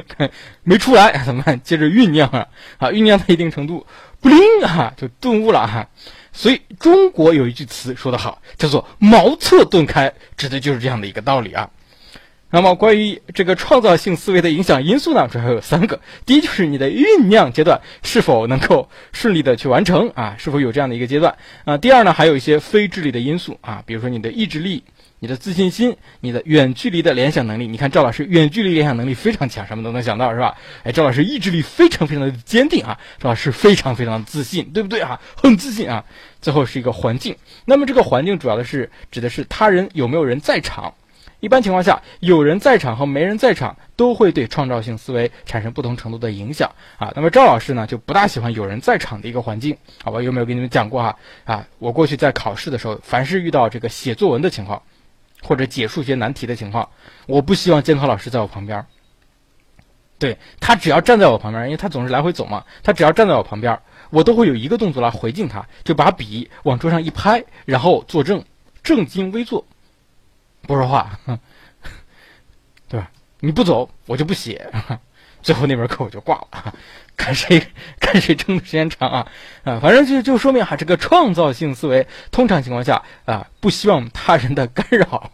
没出来怎么办？接着酝酿啊，啊，酝酿到一定程度，不灵啊，就顿悟了哈。所以中国有一句词说得好，叫做茅塞顿开，指的就是这样的一个道理啊。那么，关于这个创造性思维的影响因素呢，主要有三个。第一，就是你的酝酿阶段是否能够顺利的去完成啊，是否有这样的一个阶段啊。第二呢，还有一些非智力的因素啊，比如说你的意志力、你的自信心、你的远距离的联想能力。你看赵老师远距离联想能力非常强，什么都能想到，是吧？哎，赵老师意志力非常非常的坚定啊，赵老师非常非常自信，对不对啊？很自信啊。最后是一个环境，那么这个环境主要的是指的是他人有没有人在场。一般情况下，有人在场和没人在场都会对创造性思维产生不同程度的影响啊。那么赵老师呢，就不大喜欢有人在场的一个环境，好吧？有没有跟你们讲过哈？啊，我过去在考试的时候，凡是遇到这个写作文的情况，或者解数学难题的情况，我不希望监考老师在我旁边。对他只要站在我旁边，因为他总是来回走嘛，他只要站在我旁边，我都会有一个动作来回敬他，就把笔往桌上一拍，然后坐正，正襟危坐。不说话，对吧？你不走，我就不写。最后那门课我就挂了，看谁看谁撑的时间长啊啊！反正就就说明哈，这个创造性思维，通常情况下啊，不希望他人的干扰，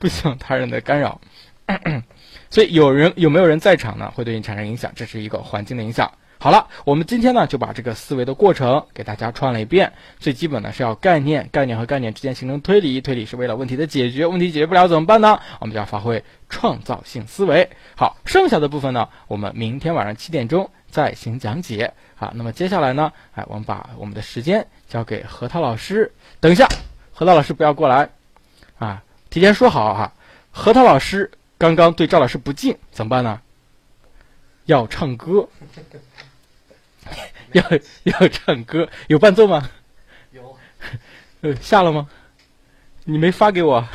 不希望他人的干扰。所以有人有没有人在场呢？会对你产生影响，这是一个环境的影响。好了，我们今天呢就把这个思维的过程给大家串了一遍。最基本的是要概念，概念和概念之间形成推理，推理是为了问题的解决，问题解决不了怎么办呢？我们就要发挥创造性思维。好，剩下的部分呢，我们明天晚上七点钟再行讲解。好，那么接下来呢，哎，我们把我们的时间交给何涛老师。等一下，何涛老师不要过来啊！提前说好哈，何涛老师刚刚对赵老师不敬，怎么办呢？要唱歌。要要唱歌，有伴奏吗？有。呃，下了吗？你没发给我。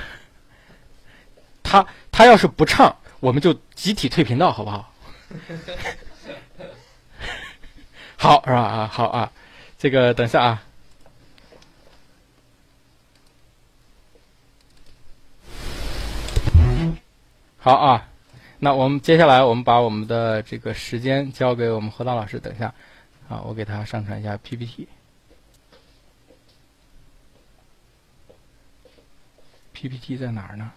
他他要是不唱，我们就集体退频道，好不好？好是吧？啊，好啊，这个等一下啊。好啊，那我们接下来我们把我们的这个时间交给我们何当老师。等一下，啊，我给他上传一下 PPT。PPT 在哪儿呢？